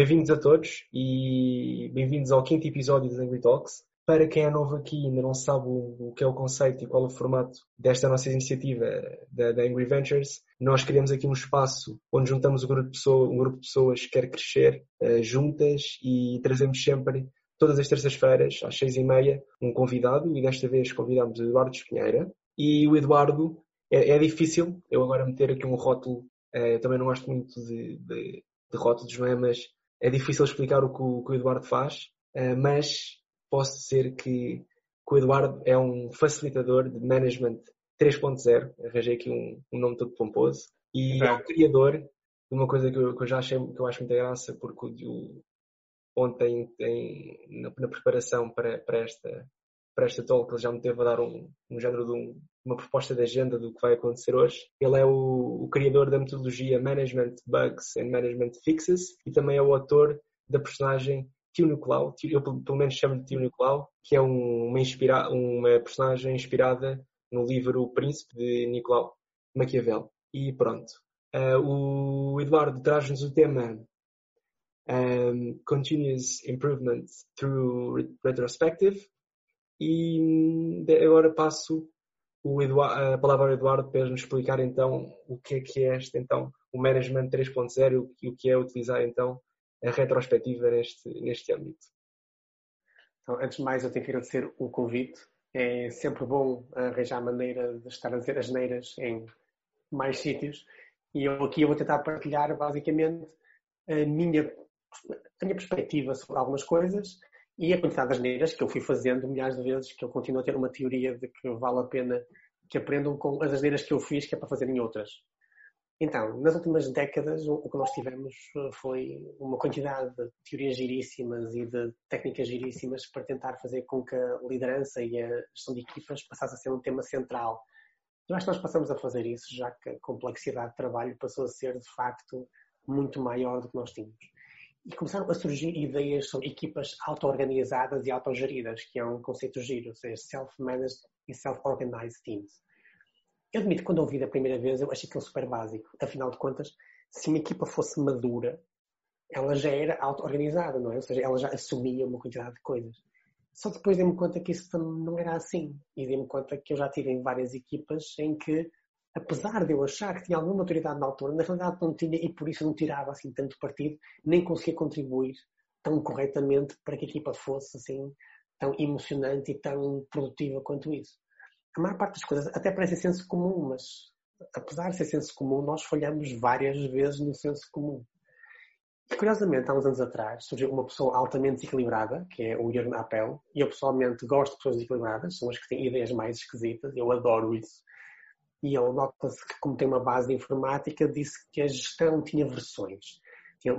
Bem-vindos a todos e bem-vindos ao quinto episódio dos Angry Talks. Para quem é novo aqui e ainda não sabe o, que é o conceito e qual é o formato desta nossa iniciativa da, da Angry Ventures, nós criamos aqui um espaço onde juntamos um grupo de, pessoas que quer crescer uh, juntas e trazemos sempre, todas as terças-feiras, às seis e meia, um convidado e desta vez convidamos o Eduardo Espinheira. E o Eduardo, é, é difícil eu agora meter aqui um rótulo, uh, também não gosto muito de, de, de rótulos, não é? Mas é difícil explicar o que o, que o Eduardo faz, uh, mas posso dizer que, que, o Eduardo é um facilitador de management 3.0, arranjei aqui um, um, nome todo pomposo, e é o criador de uma coisa que eu, que eu, já achei, que eu acho muita graça, porque o, ontem em, na, na, preparação para, para, esta, para esta talk ele já me teve a dar um, um género de um, uma proposta de agenda do que vai acontecer hoje. Ele é o, o, criador da metodologia Management Bugs and Management Fixes e também é o autor da personagem Tio Nicolau, eu pelo menos chamo de Tio Nicolau, que é uma, inspira, uma personagem inspirada no livro O Príncipe de Nicolau Maquiavel. E pronto. Uh, o Eduardo traz-nos o tema um, Continuous Improvement Through Retrospective e hum, agora passo Eduardo, a palavra ao Eduardo para nos explicar então o que é que é este então o Management 3.0 e o que é utilizar então a retrospectiva neste, neste âmbito. Então, antes de mais, eu tenho que agradecer o convite. É sempre bom arranjar maneira de estar a dizer as neiras em mais sítios. E eu aqui eu vou tentar partilhar basicamente a minha, a minha perspectiva sobre algumas coisas e a quantidade das neiras que eu fui fazendo milhares de vezes, que eu continuo a ter uma teoria de que vale a pena que aprendam com as asneiras que eu fiz, que é para fazerem outras. Então, nas últimas décadas, o que nós tivemos eh, foi uma quantidade de teorias giríssimas e de técnicas giríssimas para tentar fazer com que a liderança e a gestão de equipas passasse a ser um tema central. Eu acho que nós passamos a fazer isso, já que a complexidade de trabalho passou a ser, de facto, muito maior do que nós tínhamos e começaram a surgir ideias sobre equipas auto-organizadas e auto-geridas, que é um conceito giro, ou seja, self-managed e self-organized teams. Eu admito que quando ouvi da primeira vez eu achei aquilo super básico. Afinal de contas, se uma equipa fosse madura, ela já era auto-organizada, não é? Ou seja, ela já assumia uma quantidade de coisas. Só depois dei-me conta que isso não era assim. E dei-me conta que eu já tive em várias equipas em que apesar de eu achar que tinha alguma autoridade na altura, na realidade não tinha e por isso não tirava assim tanto partido, nem conseguia contribuir tão corretamente para que a equipa fosse assim tão emocionante e tão produtiva quanto isso. A maior parte das coisas até parece senso comum, mas apesar de ser senso comum, nós falhamos várias vezes no senso comum. E curiosamente, há uns anos atrás, surgiu uma pessoa altamente desequilibrada, que é o Jürgen Appel, e eu pessoalmente gosto de pessoas desequilibradas, são as que têm ideias mais esquisitas, eu adoro isso e ele nota-se que, como tem uma base de informática, disse que a gestão tinha versões. Tinha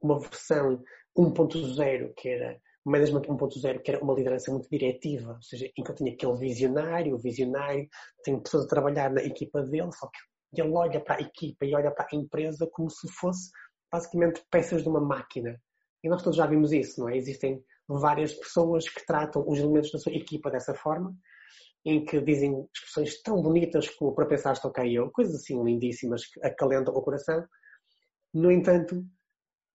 uma versão 1.0, que era management 1.0, que era uma liderança muito diretiva, ou seja, em que eu tinha aquele visionário, o visionário tem pessoas a trabalhar na equipa dele, só que ele olha para a equipa e olha para a empresa como se fosse basicamente peças de uma máquina. E nós todos já vimos isso, não é? Existem várias pessoas que tratam os elementos da sua equipa dessa forma em que dizem expressões tão bonitas como para pensar estou cá eu, coisas assim lindíssimas que acalentam o coração. No entanto,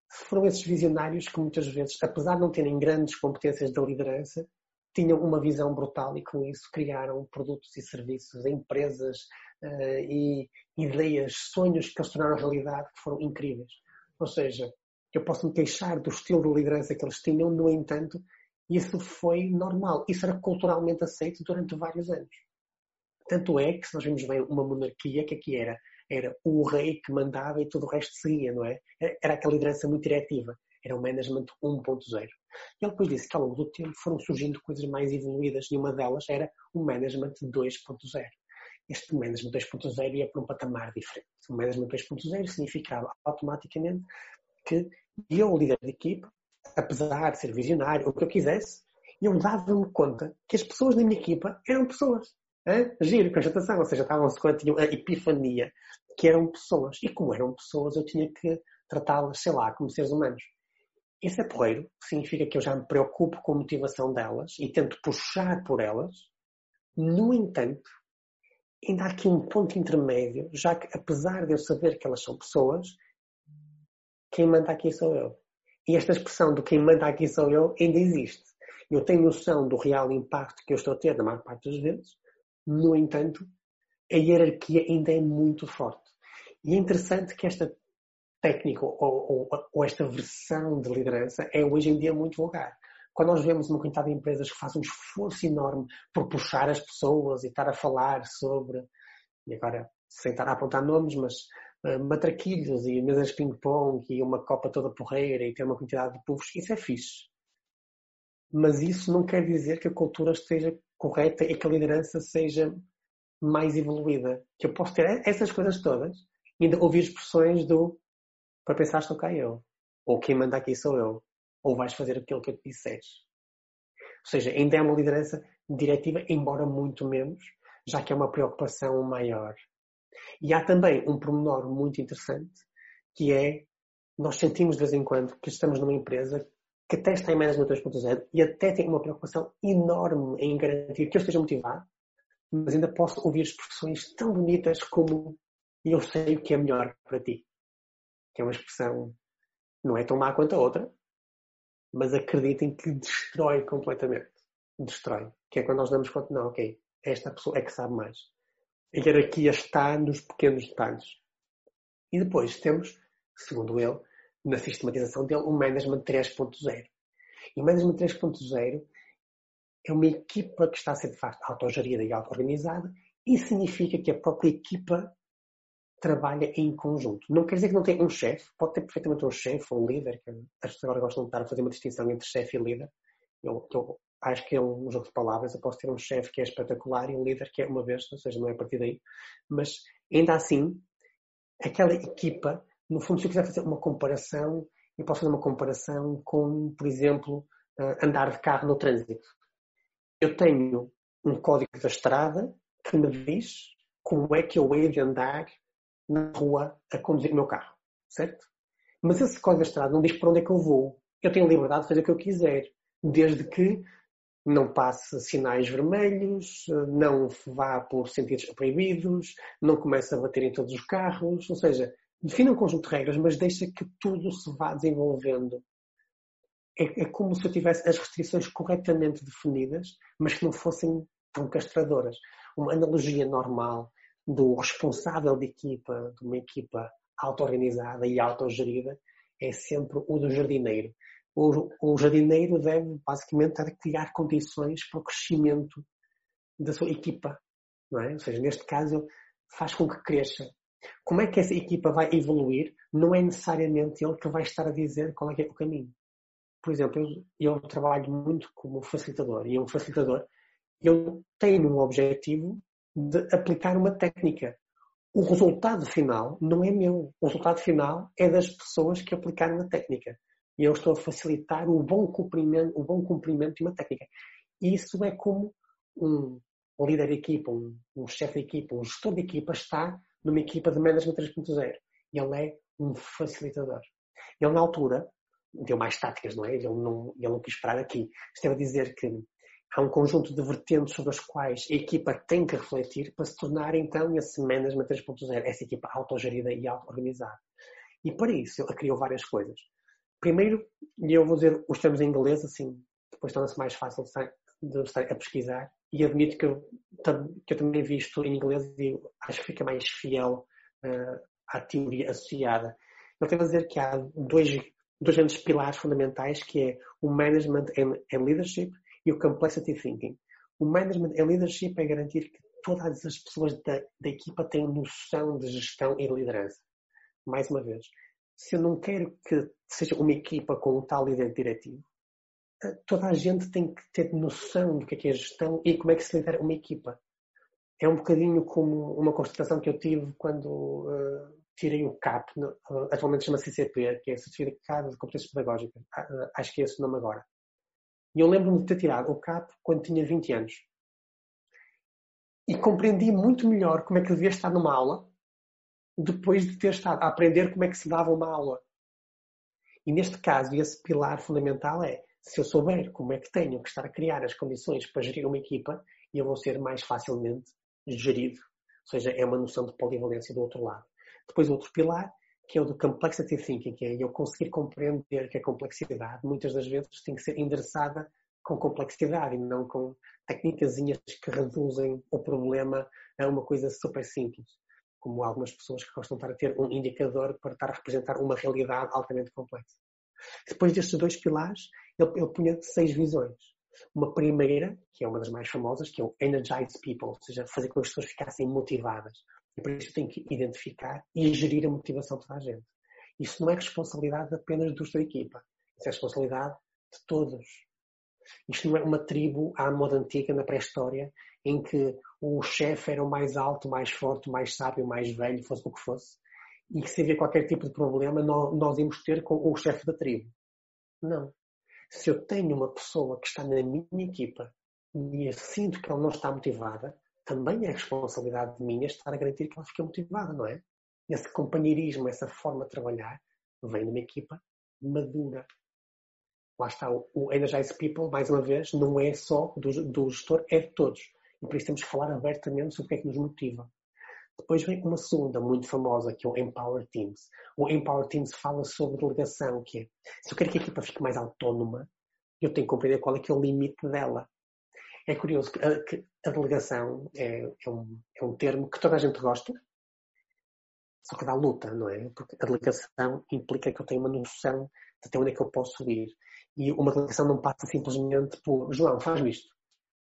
foram esses visionários que muitas vezes, apesar de não terem grandes competências de liderança, tinham uma visão brutal e com isso criaram produtos e serviços, empresas uh, e ideias, sonhos que eles tornaram realidade que foram incríveis. Ou seja, eu posso me queixar do estilo de liderança que eles tinham, no entanto, isso foi normal. Isso era culturalmente aceito durante vários anos. Tanto é que, se nós vemos bem uma monarquia, que aqui era? Era o rei que mandava e tudo o resto seguia, não é? Era aquela liderança muito diretiva. Era o management 1.0. E ele depois disse que ao longo do tempo foram surgindo coisas mais evoluídas e uma delas era o management 2.0. Este management 2.0 ia para um patamar diferente. O management 2.0 significava automaticamente que eu, líder de equipe, apesar de ser visionário, o que eu quisesse, eu dava-me conta que as pessoas da minha equipa eram pessoas. Hein? Giro, constatação, ou seja, estavam-se com a epifania que eram pessoas. E como eram pessoas, eu tinha que tratá-las, sei lá, como seres humanos. Isso é porreiro, significa que eu já me preocupo com a motivação delas e tento puxar por elas. No entanto, ainda há aqui um ponto intermédio, já que apesar de eu saber que elas são pessoas, quem manda aqui sou eu. E esta expressão do quem manda aqui sou eu ainda existe. Eu tenho noção do real impacto que eu estou a ter na maior parte das vezes, no entanto, a hierarquia ainda é muito forte. E é interessante que esta técnica ou, ou, ou, esta versão de liderança é hoje em dia muito vulgar. Quando nós vemos uma quantidade de empresas que fazem um esforço enorme por puxar as pessoas e estar a falar sobre, e agora sem estar a apontar nomes, mas matraquilhos e mesas de ping-pong e uma copa toda porreira e ter uma quantidade de povos, isso é fixe. Mas isso não quer dizer que a cultura esteja correta e que a liderança seja mais evoluída. Que eu posso ter essas coisas todas e ainda ouvir expressões do para pensar estou cá eu. Ou quem manda aqui sou eu. Ou vais fazer aquilo que eu te disseres. Ou seja, ainda é uma liderança diretiva, embora muito menos, já que é uma preocupação maior. E há também um pormenor muito interessante, que é, nós sentimos de vez em quando que estamos numa empresa que até está em Management 2.0 e até tem uma preocupação enorme em garantir que eu esteja motivado, mas ainda posso ouvir expressões tão bonitas como eu sei o que é melhor para ti que é uma expressão não é tão má quanto a outra, mas acreditem que destrói completamente. Destrói. Que é quando nós damos conta, não, ok, esta pessoa é que sabe mais. A hierarquia está nos pequenos detalhes. E depois temos, segundo ele, na sistematização dele, o Management 3.0. E o Management 3.0 é uma equipa que está a ser de facto autogerida e auto-organizada e significa que a própria equipa trabalha em conjunto. Não quer dizer que não tenha um chefe, pode ter perfeitamente um chefe um líder, que as pessoas agora gostam de estar a fazer uma distinção entre chefe e líder. Eu, eu, acho que é um jogo de palavras, eu posso ter um chefe que é espetacular e um líder que é uma vez, ou seja, não é a partir daí. Mas ainda assim, aquela equipa, no fundo, se eu quiser fazer uma comparação, eu posso fazer uma comparação com, por exemplo, andar de carro no trânsito. Eu tenho um código da estrada que me diz como é que eu hei de andar na rua a conduzir o meu carro, certo? Mas esse código da estrada não diz para onde é que eu vou. Eu tenho liberdade de fazer o que eu quiser, desde que não passe sinais vermelhos, não vá por sentidos proibidos, não comece a bater em todos os carros, ou seja, defina um conjunto de regras, mas deixa que tudo se vá desenvolvendo. É, é como se eu tivesse as restrições corretamente definidas, mas que não fossem tão castradoras. Uma analogia normal do responsável de equipa, de uma equipa auto-organizada e auto-gerida, é sempre o do jardineiro. O, o jardineiro deve basicamente criar condições para o crescimento da sua equipa, não é? Ou seja, neste caso, faz com que cresça. Como é que essa equipa vai evoluir? Não é necessariamente ele que vai estar a dizer qual é, é o caminho. Por exemplo, eu, eu trabalho muito como facilitador e um facilitador eu tenho um objetivo de aplicar uma técnica. O resultado final não é meu. O resultado final é das pessoas que aplicaram a técnica. E eu estou a facilitar o bom cumprimento, o bom cumprimento de uma técnica. Isso é como um líder de equipa, um, um chefe de equipa, um gestor de equipa está numa equipa de management 3.0. Ele é um facilitador. Ele, na altura, deu mais táticas, não é? Ele não, ele não quis esperar aqui. Esteve a dizer que há um conjunto de vertentes sobre as quais a equipa tem que refletir para se tornar então esse management 3.0, essa equipa autogerida e auto-organizada. E para isso ele criou várias coisas. Primeiro, e eu vou dizer os termos em inglês, assim, depois torna-se mais fácil de estar a pesquisar. E admito que eu, que eu também vi isto em inglês e acho que fica mais fiel uh, à teoria associada. Ele tem a dizer que há dois, dois grandes pilares fundamentais, que é o management and, and leadership e o complexity thinking. O management e leadership é garantir que todas as pessoas da, da equipa têm noção de gestão e liderança. Mais uma vez, se eu não quero que seja uma equipa com um tal líder diretivo, eh, toda a gente tem que ter noção do que é, que é gestão e como é que se lidera uma equipa. É um bocadinho como uma constatação que eu tive quando uh, tirei o CAP, uh, atualmente chama-se CCP, que é Certificado de Competências Pedagógicas. Uh, acho que é esse o nome agora. E eu lembro-me de ter tirado o CAP quando tinha 20 anos. E compreendi muito melhor como é que devia estar numa aula depois de ter estado a aprender como é que se dava uma aula. E neste caso, esse pilar fundamental é se eu souber como é que tenho que estar a criar as condições para gerir uma equipa, eu vou ser mais facilmente gerido. Ou seja, é uma noção de polivalência do outro lado. Depois, outro pilar, que é o do complexity thinking, que é eu conseguir compreender que a complexidade muitas das vezes tem que ser endereçada com complexidade e não com técnicas que reduzem o problema a uma coisa super simples, como algumas pessoas que gostam de estar a ter um indicador para estar a representar uma realidade altamente complexa. Depois destes dois pilares, ele, ele punha seis visões. Uma primeira, que é uma das mais famosas, que é o Energize People, ou seja, fazer com que as pessoas ficassem motivadas. E por isso tem que identificar e gerir a motivação de toda a gente. Isso não é responsabilidade apenas do sua equipa. Isso é responsabilidade de todos. Isto não é uma tribo à moda antiga, na pré-história, em que o chefe era o mais alto, mais forte, mais sábio, mais velho, fosse o que fosse, e que se havia qualquer tipo de problema, nós, íamos ter com o chefe da tribo. Não. Se eu tenho uma pessoa que está na minha equipa e eu sinto que ela não está motivada, também é responsabilidade minha estar a garantir que ela fique motivada, não é? Esse companheirismo, essa forma de trabalhar, vem de uma equipa madura. Lá está, o Energize People, mais uma vez, não é só do, do gestor, é de todos. E por isso temos que falar abertamente sobre o que é que nos motiva. Depois vem uma segunda muito famosa, que é o Empower Teams. O Empower Teams fala sobre delegação, que é, se eu quero que a equipa fique mais autónoma, eu tenho que compreender qual é que é o limite dela. É curioso que a, que a delegação é, é, um, é um termo que toda a gente gosta, só que dá luta, não é? Porque a delegação implica que eu tenho uma noção de até onde é que eu posso ir. E uma delegação não passa simplesmente por João, faz isto.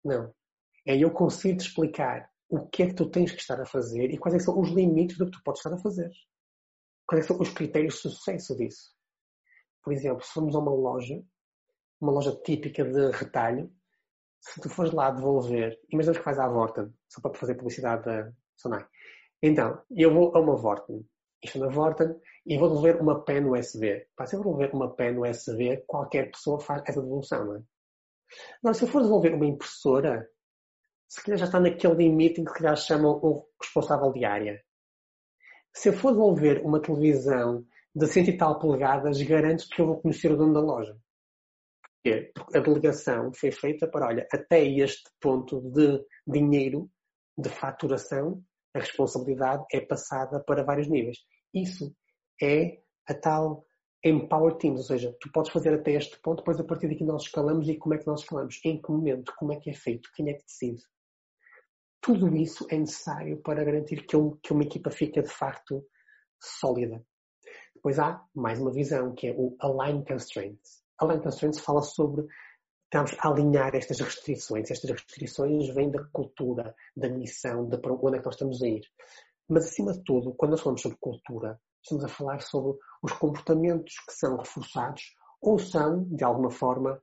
Não. É eu conseguir te explicar o que é que tu tens que estar a fazer e quais é são os limites do que tu podes estar a fazer. Quais é são os critérios de sucesso disso. Por exemplo, se formos a uma loja, uma loja típica de retalho, se tu fores lá devolver, imaginamos que faz à Vorten, só para fazer publicidade da Sonai. Então, eu vou a uma Vorten, isto na Vorten, e vou devolver uma pen USB. Para se eu devolver uma pen USB, qualquer pessoa faz essa devolução, não é? Agora, se eu for devolver uma impressora, se calhar já está naquele limite em que se calhar chamam o responsável de área. Se eu for devolver uma televisão de cento e tal polegadas, garanto que eu vou conhecer o dono da loja. Porquê? Porque a delegação foi feita para, olha, até este ponto de dinheiro, de faturação, a responsabilidade é passada para vários níveis. Isso é a tal Empower Teams, ou seja, tu podes fazer até este ponto, depois a partir daqui nós escalamos e como é que nós escalamos, em que momento, como é que é feito, quem é que decide. Tudo isso é necessário para garantir que, um, que uma equipa fica de facto sólida. Depois há mais uma visão, que é o Align Constraints. Align Constraints fala sobre estamos a alinhar estas restrições. Estas restrições vêm da cultura, da missão, de para onde é que nós estamos a ir. Mas, acima de tudo, quando nós falamos sobre cultura, estamos a falar sobre os comportamentos que são reforçados ou são, de alguma forma,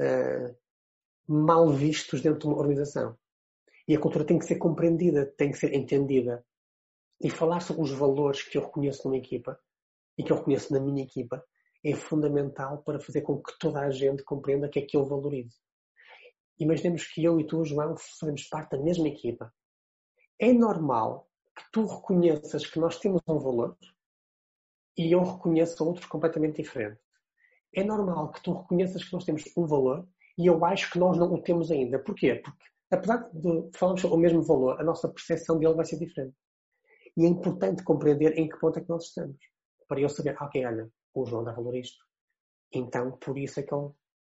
uh, mal vistos dentro de uma organização. E a cultura tem que ser compreendida, tem que ser entendida. E falar sobre os valores que eu reconheço numa equipa e que eu reconheço na minha equipa é fundamental para fazer com que toda a gente compreenda que é que eu valorizo. Imaginemos que eu e tu, João, fazemos parte da mesma equipa. É normal que tu reconheças que nós temos um valor e eu reconheço outro completamente diferente. É normal que tu reconheças que nós temos um valor e eu acho que nós não o temos ainda. Porquê? Porque apesar de falarmos o mesmo valor, a nossa percepção dele vai ser diferente. E é importante compreender em que ponto é que nós estamos. Para eu saber, ok, olha, o João dá valor a isto. Então, por isso é que ele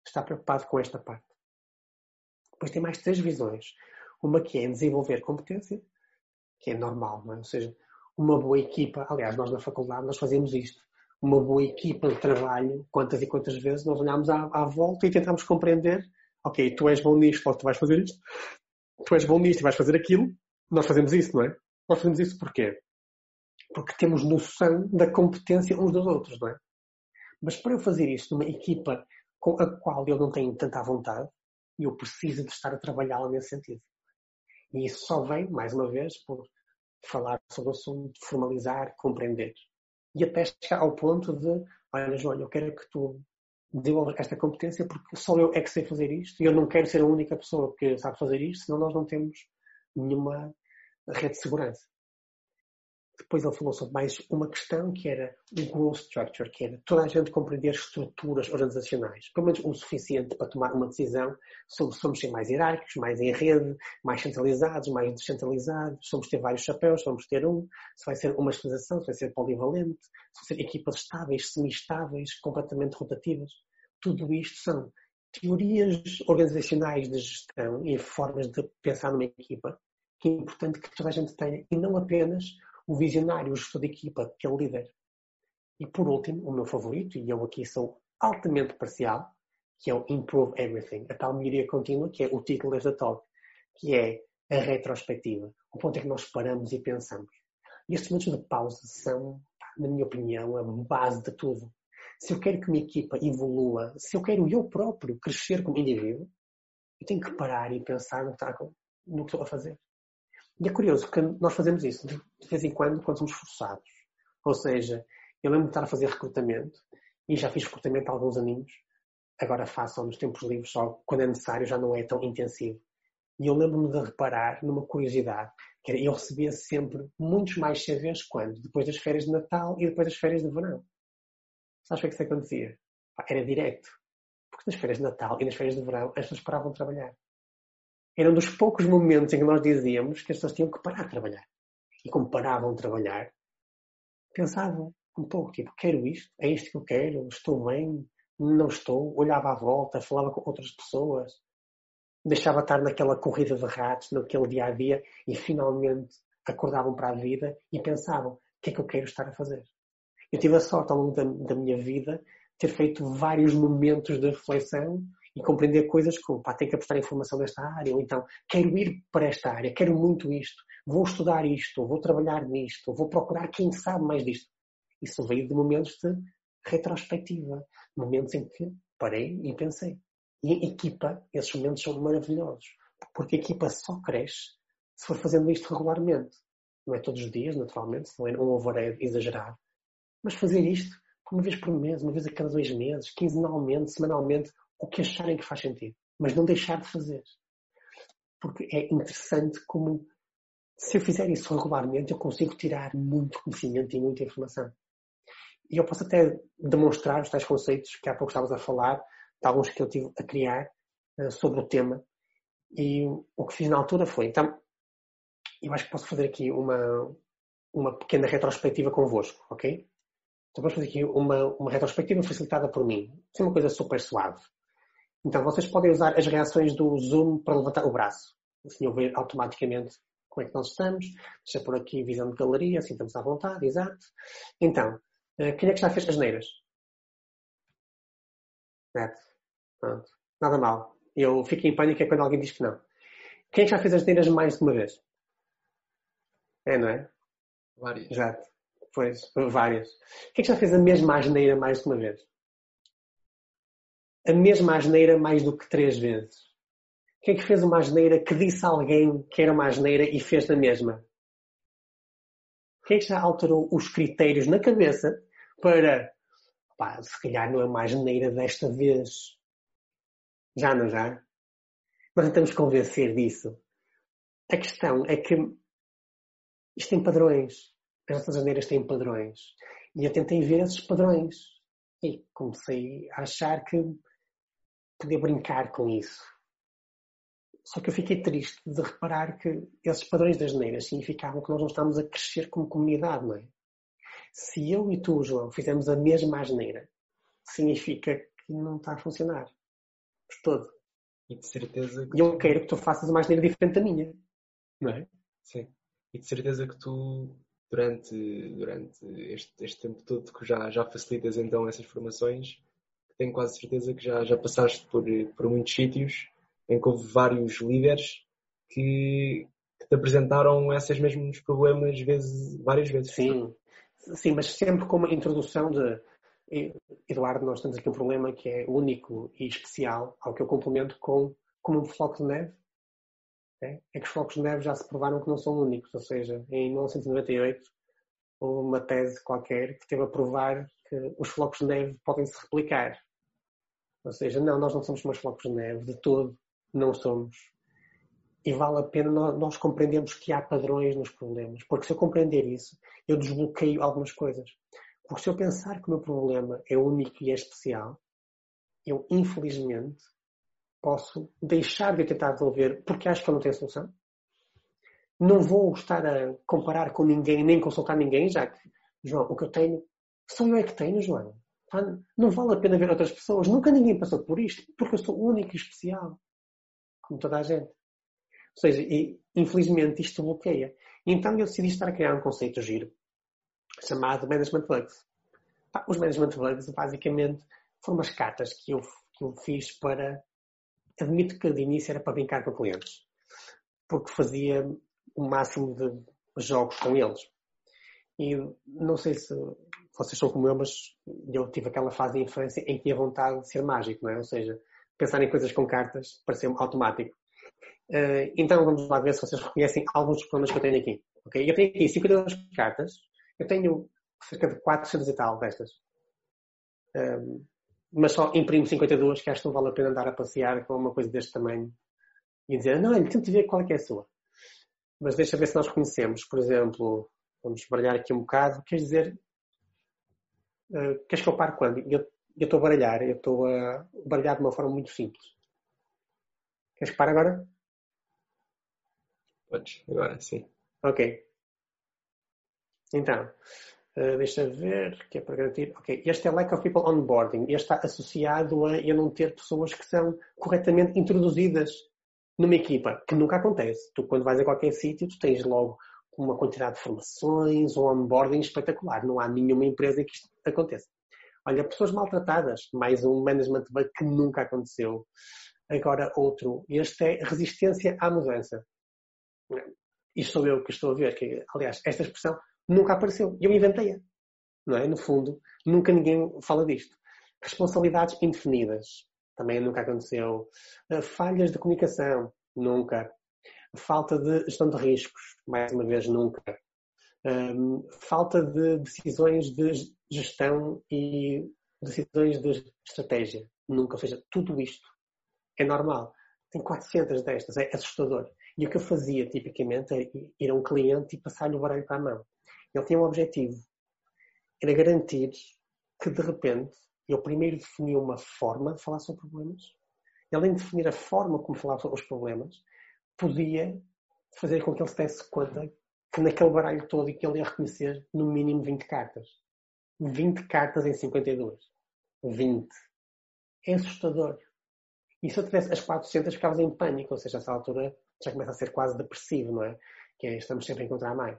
está preocupado com esta parte. Depois tem mais três visões. Uma que é desenvolver competência, que é normal, não é? Ou seja, uma boa equipa, aliás, nós na faculdade nós fazemos isto. Uma boa equipa de trabalho, quantas e quantas vezes nós olhamos à, à volta e tentamos compreender ok, tu és bom nisto, logo tu vais fazer isto. Tu és bom nisto e vais fazer aquilo. Nós fazemos isso, não é? Nós fazemos isso porquê? Porque temos noção da competência uns dos outros, não é? Mas para eu fazer isto numa equipa com a qual eu não tenho tanta vontade, eu preciso de estar a trabalhá-la nesse sentido. E isso só vem, mais uma vez, por falar sobre o assunto, formalizar, compreender. E até chegar ao ponto de, olha João, eu quero que tu desenvolver esta competência porque só eu é que sei fazer isto e eu não quero ser a única pessoa que sabe fazer isto, senão nós não temos nenhuma rede de segurança. Depois ele falou sobre mais uma questão que era o growth structure, que era toda a gente compreender estruturas organizacionais, pelo menos o suficiente para tomar uma decisão sobre se vamos ser mais hierárquicos, mais em rede, mais centralizados, mais descentralizados, se vamos ter vários chapéus, se vamos ter um, se vai ser uma especialização, se vai ser polivalente, se vão ser equipas estáveis, semi-estáveis, completamente rotativas. Tudo isto são teorias organizacionais de gestão e formas de pensar numa equipa que é importante que toda a gente tenha e não apenas o visionário, o gestor de equipa, que é o líder. E por último, o meu favorito, e eu aqui sou altamente parcial, que é o Improve Everything, a tal melhoria contínua, que é o título desta talk, que é a retrospectiva. O ponto é que nós paramos e pensamos. E estes momentos de pausa são, na minha opinião, a base de tudo. Se eu quero que uma equipa evolua, se eu quero eu próprio crescer como indivíduo, eu tenho que parar e pensar no que, no que estou a fazer. E é curioso, porque nós fazemos isso de vez em quando, quando somos forçados. Ou seja, eu lembro de estar a fazer recrutamento, e já fiz recrutamento há alguns aninhos, agora faço nos tempos livres, só quando é necessário, já não é tão intensivo. E eu lembro-me de reparar numa curiosidade, que era, eu recebia sempre muitos mais CVs quando? Depois das férias de Natal e depois das férias de verão. Sabes o que é que isso acontecia? Era direto. Porque nas férias de Natal e nas férias de verão as pessoas paravam de trabalhar era um dos poucos momentos em que nós dizíamos que as pessoas tinham que parar de trabalhar. E como paravam de trabalhar, pensavam um pouco, tipo, quero isto, é isto que eu quero, estou bem, não estou, olhava à volta, falava com outras pessoas, deixava estar naquela corrida de ratos, naquele dia a dia, e finalmente acordavam para a vida e pensavam, o que é que eu quero estar a fazer? Eu tive a sorte ao longo da, da minha vida ter feito vários momentos de reflexão e compreender coisas como, pá, tenho que apostar informação nesta área, ou então, quero ir para esta área, quero muito isto, vou estudar isto, vou trabalhar nisto, vou procurar quem sabe mais disto. Isso veio de momentos de retrospectiva, momentos em que parei e pensei. E equipa, esses momentos são maravilhosos, porque a equipa só cresce se for fazendo isto regularmente. Não é todos os dias, naturalmente, não é um overhead exagerado, mas fazer isto uma vez por mês, uma vez a cada dois meses, quinzenalmente, semanalmente, o que acharem que faz sentido, mas não deixar de fazer. Porque é interessante como, se eu fizer isso regularmente, eu consigo tirar muito conhecimento e muita informação. E eu posso até demonstrar os tais conceitos que há pouco estavas a falar, de alguns que eu tive a criar uh, sobre o tema. E o que fiz na altura foi, então, eu acho que posso fazer aqui uma, uma pequena retrospectiva convosco, ok? Então vamos fazer aqui uma, uma retrospectiva facilitada por mim. Isso é uma coisa super suave. Então, vocês podem usar as reações do Zoom para levantar o braço. Assim eu ver automaticamente como é que nós estamos. Deixa por aqui visão de galeria, assim estamos à vontade, exato. Então, eh, quem é que já fez as neiras? Neto. Pronto. Nada mal. Eu fico em pânico é quando alguém diz que não. Quem é que já fez as neiras mais de uma vez? É, não é? Várias. Exato. Pois, várias. Quem é que já fez a mesma asneira mais de uma vez? A mesma asneira mais do que três vezes? Quem é que fez uma asneira que disse a alguém que era uma asneira e fez na mesma? Quem é que já alterou os critérios na cabeça para, pá, se calhar não é uma asneira desta vez? Já não já? Nós tentamos convencer disso. A questão é que isto tem padrões. As nossas asneiras têm padrões. E eu tentei ver esses padrões. E comecei a achar que poder brincar com isso. Só que eu fiquei triste de reparar que esses padrões das neiras significavam que nós não estamos a crescer como comunidade, não é? Se eu e tu, João, fizemos a mesma asneira, significa que não está a funcionar. Por todo. E de certeza que. E eu quero que tu faças uma asneira diferente da minha. Não é? Sim. E de certeza que tu, durante, durante este, este tempo todo, que já, já facilitas então essas formações, tenho quase certeza que já, já passaste por, por muitos sítios em que houve vários líderes que, que te apresentaram esses mesmos problemas vezes, várias vezes. Sim, sim, mas sempre com uma introdução de Eduardo, nós temos aqui um problema que é único e especial, ao que eu complemento com como um floco de neve. É? é que os flocos de neve já se provaram que não são únicos, ou seja, em 1998 houve uma tese qualquer que teve a provar que os flocos de neve podem se replicar. Ou seja, não, nós não somos mais flocos de neve, de todo, não somos. e vale a pena nós compreendermos que há padrões nos problemas. Porque se eu compreender isso, eu desbloqueio algumas coisas. Porque se eu pensar que o meu problema é único e é especial, eu, infelizmente, posso deixar de tentar resolver porque acho que eu não tenho solução. Não vou estar a comparar com ninguém, nem consultar ninguém, já que, João, o que eu tenho, só eu é que tenho, João. Não vale a pena ver outras pessoas. Nunca ninguém passou por isto, porque eu sou único e especial. Como toda a gente. Ou seja, e, infelizmente isto bloqueia. Então eu decidi estar a criar um conceito giro chamado Management Bugs. Os Management Bugs basicamente foram umas cartas que eu, que eu fiz para. Admito que de início era para brincar com clientes, porque fazia o máximo de jogos com eles. E não sei se vocês são como eu, mas eu tive aquela fase de infância em que tinha vontade de ser mágico, não é? Ou seja, pensar em coisas com cartas parecia automático. Uh, então vamos lá ver se vocês reconhecem alguns dos problemas que eu tenho aqui. Okay? Eu tenho aqui 52 cartas, eu tenho cerca de 400 e tal destas. Um, ehm, mas só imprimo 52, que acho que não vale a pena andar a passear com uma coisa deste tamanho e dizer, não, ele tenta ver qual é que é a sua. Mas deixa ver se nós reconhecemos. Por exemplo, vamos baralhar aqui um bocado. Quer dizer, uh, queres que eu pare quando? Eu, eu estou a baralhar, eu estou a baralhar de uma forma muito simples. Queres que pare agora? Podes, agora sim. Ok. Então, uh, deixa ver, que é para garantir. Ok, este é Lack of People Onboarding. Este está associado a eu não ter pessoas que são corretamente introduzidas numa equipa, que nunca acontece. Tu, quando vais a qualquer sítio, tu tens logo uma quantidade de formações, um onboarding espetacular. Não há nenhuma empresa em que isto aconteça. Olha, pessoas maltratadas, mais um management bug que nunca aconteceu. Agora, outro. Este é resistência à mudança. Isto sou eu que estou a ver. Que, aliás, esta expressão nunca apareceu. Eu inventei-a. Não é? No fundo, nunca ninguém fala disto. Responsabilidades indefinidas. Também nunca aconteceu. Uh, falhas de comunicação. Nunca. Falta de gestão de riscos. Mais uma vez, nunca. Um, falta de decisões de gestão e decisões de estratégia. Nunca. Ou seja, tudo isto é normal. Tem 400 destas. É assustador. E o que eu fazia, tipicamente, é ir a um cliente e passar-lhe o baralho para a mão. Ele tinha um objetivo. Era garantir que, de repente, eu primeiro definia uma forma de falar sobre problemas. Além de definir a forma como falava sobre os problemas, podia fazer com que ele se desse conta que naquele baralho todo e que ele ia reconhecer no mínimo 20 cartas. 20 cartas em 52. 20. É assustador. E se eu tivesse as 400, ficava em pânico. Ou seja, essa altura já começa a ser quase depressivo, não é? Que é, estamos sempre a encontrar mais.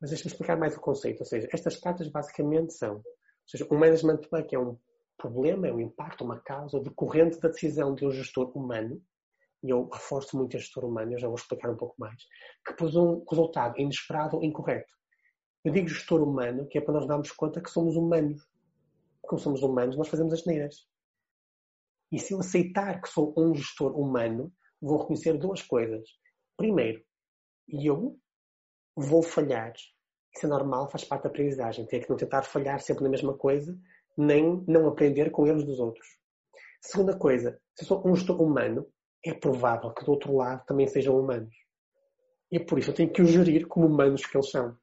Mas deixa-me explicar mais o conceito. Ou seja, estas cartas basicamente são, ou seja, um management que é um problema, é um impacto, uma causa decorrente da decisão de um gestor humano, e eu reforço muito este gestor humano, eu já vou explicar um pouco mais, que pôs um resultado inesperado ou incorreto. Eu digo gestor humano, que é para nós darmos conta que somos humanos. Como somos humanos, nós fazemos as neiras. E se eu aceitar que sou um gestor humano, vou reconhecer duas coisas. Primeiro, eu vou falhar. Isso é normal, faz parte da aprendizagem. Tem que não tentar falhar sempre na mesma coisa, nem não aprender com erros dos outros. Segunda coisa, se eu sou um gestor humano, é provável que do outro lado também sejam humanos. E por isso eu tenho que os gerir como humanos que eles são.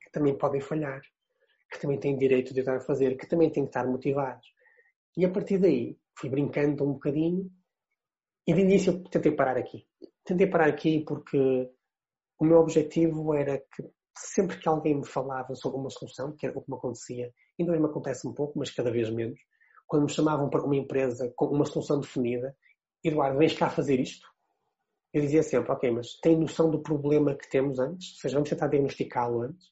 Que também podem falhar, que também têm direito de estar a fazer, que também têm que estar motivados. E a partir daí, fui brincando um bocadinho e de início tentei parar aqui. Tentei parar aqui porque o meu objetivo era que sempre que alguém me falava sobre uma solução, que era o que me acontecia, ainda me acontece um pouco, mas cada vez menos, quando me chamavam para uma empresa com uma solução definida, Eduardo, vens cá fazer isto? Eu dizia sempre, ok, mas tem noção do problema que temos antes? Ou seja, vamos tentar diagnosticá-lo antes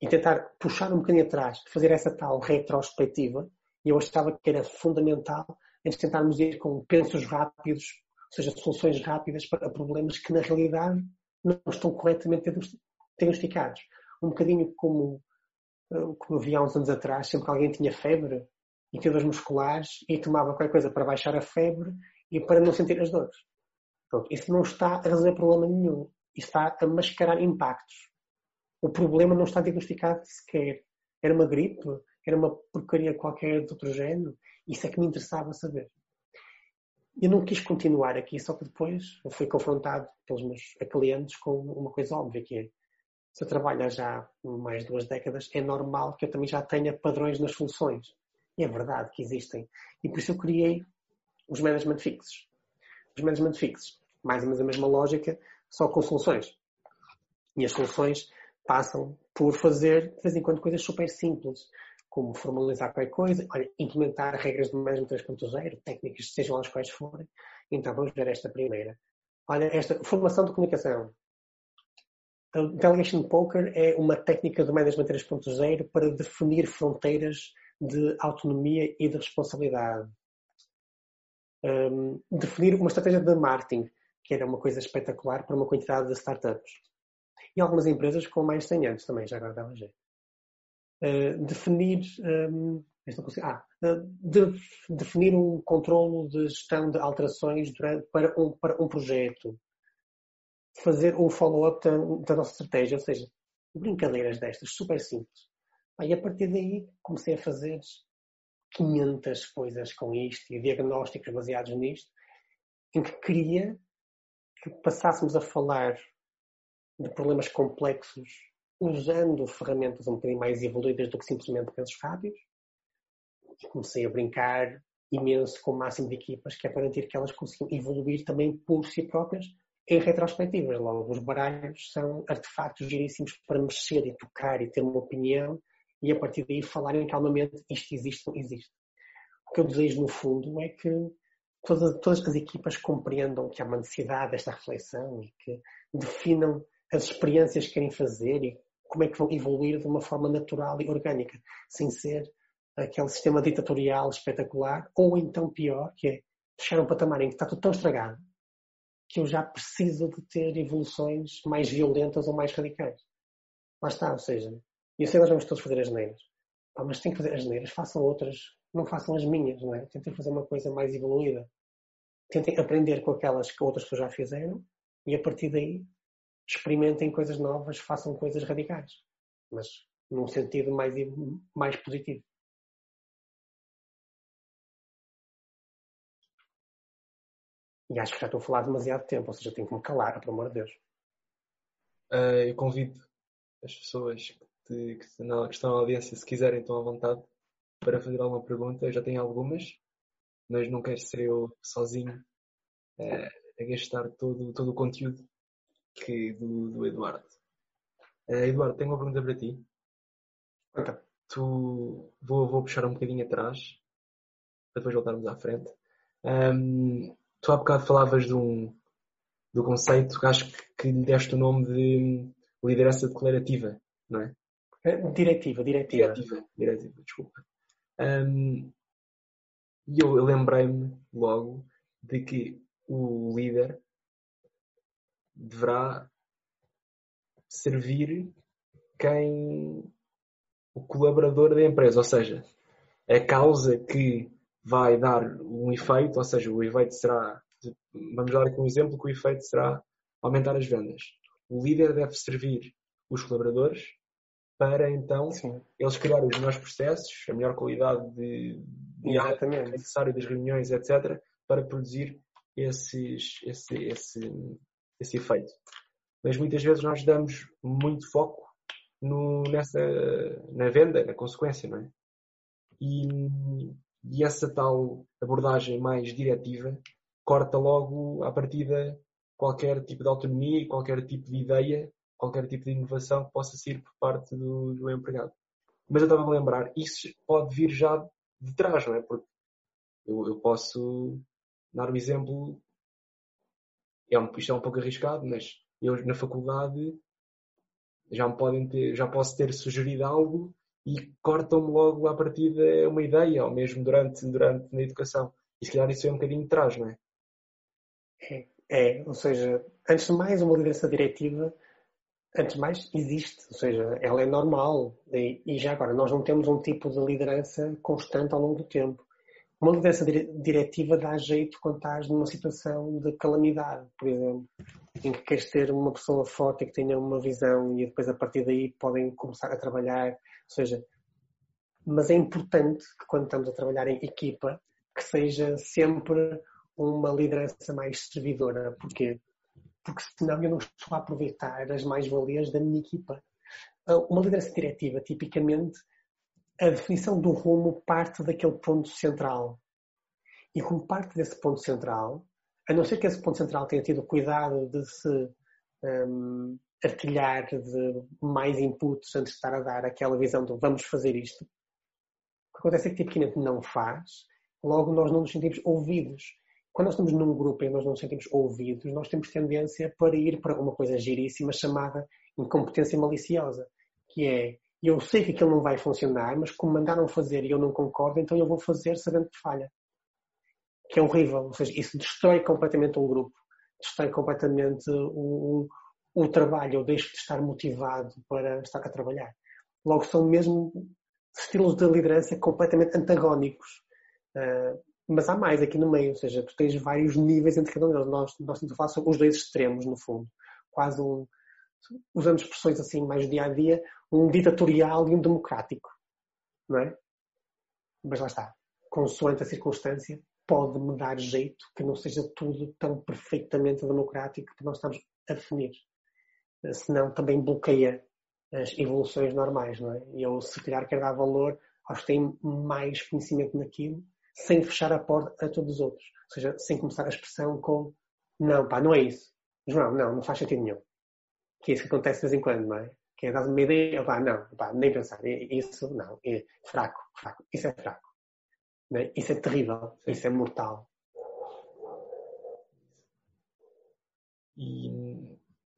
e tentar puxar um bocadinho atrás, fazer essa tal retrospectiva. E eu achava que era fundamental antes tentarmos ir com pensos rápidos, ou seja, soluções rápidas para problemas que na realidade não estão corretamente diagnosticados. Um bocadinho como, eh, como vi há uns anos atrás, sempre que alguém tinha febre e tinha dores musculares e tomava qualquer coisa para baixar a febre e para não sentir as dores. Pronto, isso não está a resolver problema nenhum. Isso está a mascarar impactos. O problema não está diagnosticado sequer. Era uma gripe? Era uma porcaria qualquer de outro género? Isso é que me interessava saber. eu não quis continuar aqui, só que depois eu fui confrontado pelos meus clientes com uma coisa óbvia, que é, se eu trabalho já mais de duas décadas, é normal que eu também já tenha padrões nas soluções. E é verdade que existem. E por isso eu criei os management fixos. Os management fixos, mais ou menos a mesma lógica, só com soluções. E as soluções passam por fazer, de vez em quando, coisas super simples, como formalizar qualquer coisa, olha, implementar regras de management 3.0, técnicas, sejam as quais forem. Então, vamos ver esta primeira. Olha, esta formação de comunicação. O Delegation Poker é uma técnica do Management 3.0 para definir fronteiras de autonomia e de responsabilidade. Um, definir uma estratégia de marketing, que era uma coisa espetacular para uma quantidade de startups. E algumas empresas com mais de 100 anos também, já agora dava jeito. Uh, definir, um, ah, uh, de, definir um controlo de gestão de alterações durante, para, um, para um projeto. Fazer um follow-up da, da, nossa estratégia, ou seja, brincadeiras destas, super simples. e a partir daí comecei a fazer 500 coisas com isto e diagnósticos baseados nisto, em que queria que passássemos a falar de problemas complexos usando ferramentas um bocadinho mais evoluídas do que simplesmente pensos rápidos. E comecei a brincar imenso com o máximo de equipas, que é garantir que elas consigam evoluir também por si próprias em retrospectivas. Logo, os baralhos são artefactos giríssimos para mexer e tocar e ter uma opinião e a partir daí falarem calmamente isto existe, existe. O que eu desejo no fundo é que todas, todas as equipas compreendam que há uma necessidade desta reflexão e que definam as experiências que querem fazer e como é que vão evoluir de uma forma natural e orgânica, sem ser aquele sistema ditatorial espetacular, ou então pior, que é a um patamar em que está tudo tão estragado que eu já preciso de ter evoluções mais violentas ou mais radicais. Lá está, ou seja, eu sei que nós vamos todos fazer as neiras, mas tem que fazer as neiras, façam outras, não façam as minhas, não é? Tentem fazer uma coisa mais evoluída. Tentem aprender com aquelas que outras pessoas já fizeram e a partir daí experimentem coisas novas, façam coisas radicais, mas num sentido mais, mais positivo. E acho que já estou a falar demasiado tempo, ou seja, tenho que me calar, pelo amor de Deus. Uh, eu convido as pessoas que, que, não, que, estão na audiência, se quiserem, estão à vontade para fazer alguma pergunta. Eu já tenho algumas, mas não quero ser eu sozinho uh, a gastar todo, todo o conteúdo que do, do Eduardo. Uh, Eduardo, tenho uma pergunta para ti. Então. Tu, vou, vou puxar um bocadinho atrás, para depois voltarmos à frente. Um, tu há bocado falavas de um, do conceito, acho que lhe deste o nome de liderança declarativa, não é? É diretiva, diretiva. Diretiva, diretiva desculpa. Um, e eu lembrei-me logo de que o líder deverá servir quem o colaborador da empresa, ou seja, a causa que vai dar um efeito, ou seja, o efeito será, vamos dar aqui um exemplo, que o efeito será aumentar as vendas. O líder deve servir os colaboradores para então Sim. eles criarem os melhores processos, a melhor qualidade de, de necessário das reuniões, etc., para produzir esses, esse, esse, esse efeito. Mas muitas vezes nós damos muito foco no, nessa, na venda, na consequência, não é? E, e essa tal abordagem mais diretiva corta logo à partida qualquer tipo de autonomia e qualquer tipo de ideia, qualquer tipo de inovação que possa ser por parte do, do empregado. Mas eu estava a lembrar, isso pode vir já de trás, não é? Porque eu, eu posso dar um exemplo é um, isto é um pouco arriscado, mas eu na faculdade já me podem ter, já posso ter sugerido algo e cortam-me logo à partida uma ideia, ou mesmo durante, durante na educação. E se calhar isso é um bocadinho de trás, não é? É, é, ou seja, antes de mais, uma liderança diretiva, antes de mais, existe, ou seja, ela é normal. E, e já agora, nós não temos um tipo de liderança constante ao longo do tempo. Uma liderança diretiva dá jeito quando estás numa situação de calamidade, por exemplo, em que queres ter uma pessoa forte e que tenha uma visão e depois a partir daí podem começar a trabalhar. Ou seja, mas é importante que quando estamos a trabalhar em equipa, que seja sempre uma liderança mais servidora. Porquê? Porque senão eu não estou a aproveitar as mais-valias da minha equipa. Ah, uma liderança diretiva, tipicamente, a definição do rumo parte daquele ponto central. E como parte desse ponto central, a não ser que esse ponto central tenha tido cuidado de se um, artilhar de mais inputs antes de estar a dar aquela visão de vamos fazer isto, o que acontece é que tipicamente não faz, logo nós não nos sentimos ouvidos. Quando nós estamos num grupo e nós não nos sentimos ouvidos, nós temos tendência para ir para uma coisa giríssima chamada incompetência maliciosa, que é eu sei que aquilo não vai funcionar, mas como mandaram fazer e eu não concordo, então eu vou fazer sabendo que falha. Que é horrível. Ou seja, isso destrói completamente um grupo, destrói completamente o, o, trabalho. Eu deixo de estar motivado para estar a trabalhar. Logo, são mesmo estilos de liderança completamente antagónicos. Uh, mas há mais aqui no meio, ou seja, tu tens vários níveis entre cada um deles. Nós, nós estamos a falar sobre os dois extremos, no fundo. Quase um, usando expressões assim mais dia a dia, um ditatorial e um democrático. Não é? Mas lá está. Consoante a circunstância, pode-me dar jeito que não seja tudo tão perfeitamente democrático que nós estamos a definir. Senão também bloqueia as evoluções normais, não é? E eu, se calhar, quero dar valor aos que têm mais conhecimento naquilo, sem fechar a porta a todos os outros. Ou seja, sem começar a expressão com não, pá, não é isso. João, não, não faz sentido nenhum. Que é isso que acontece de vez em quando, não é? Que é dar uma ideia, pá, não, pá, nem pensar. Isso, não, é fraco, fraco. Isso é fraco. É? Isso é terrível. Isso é mortal. E,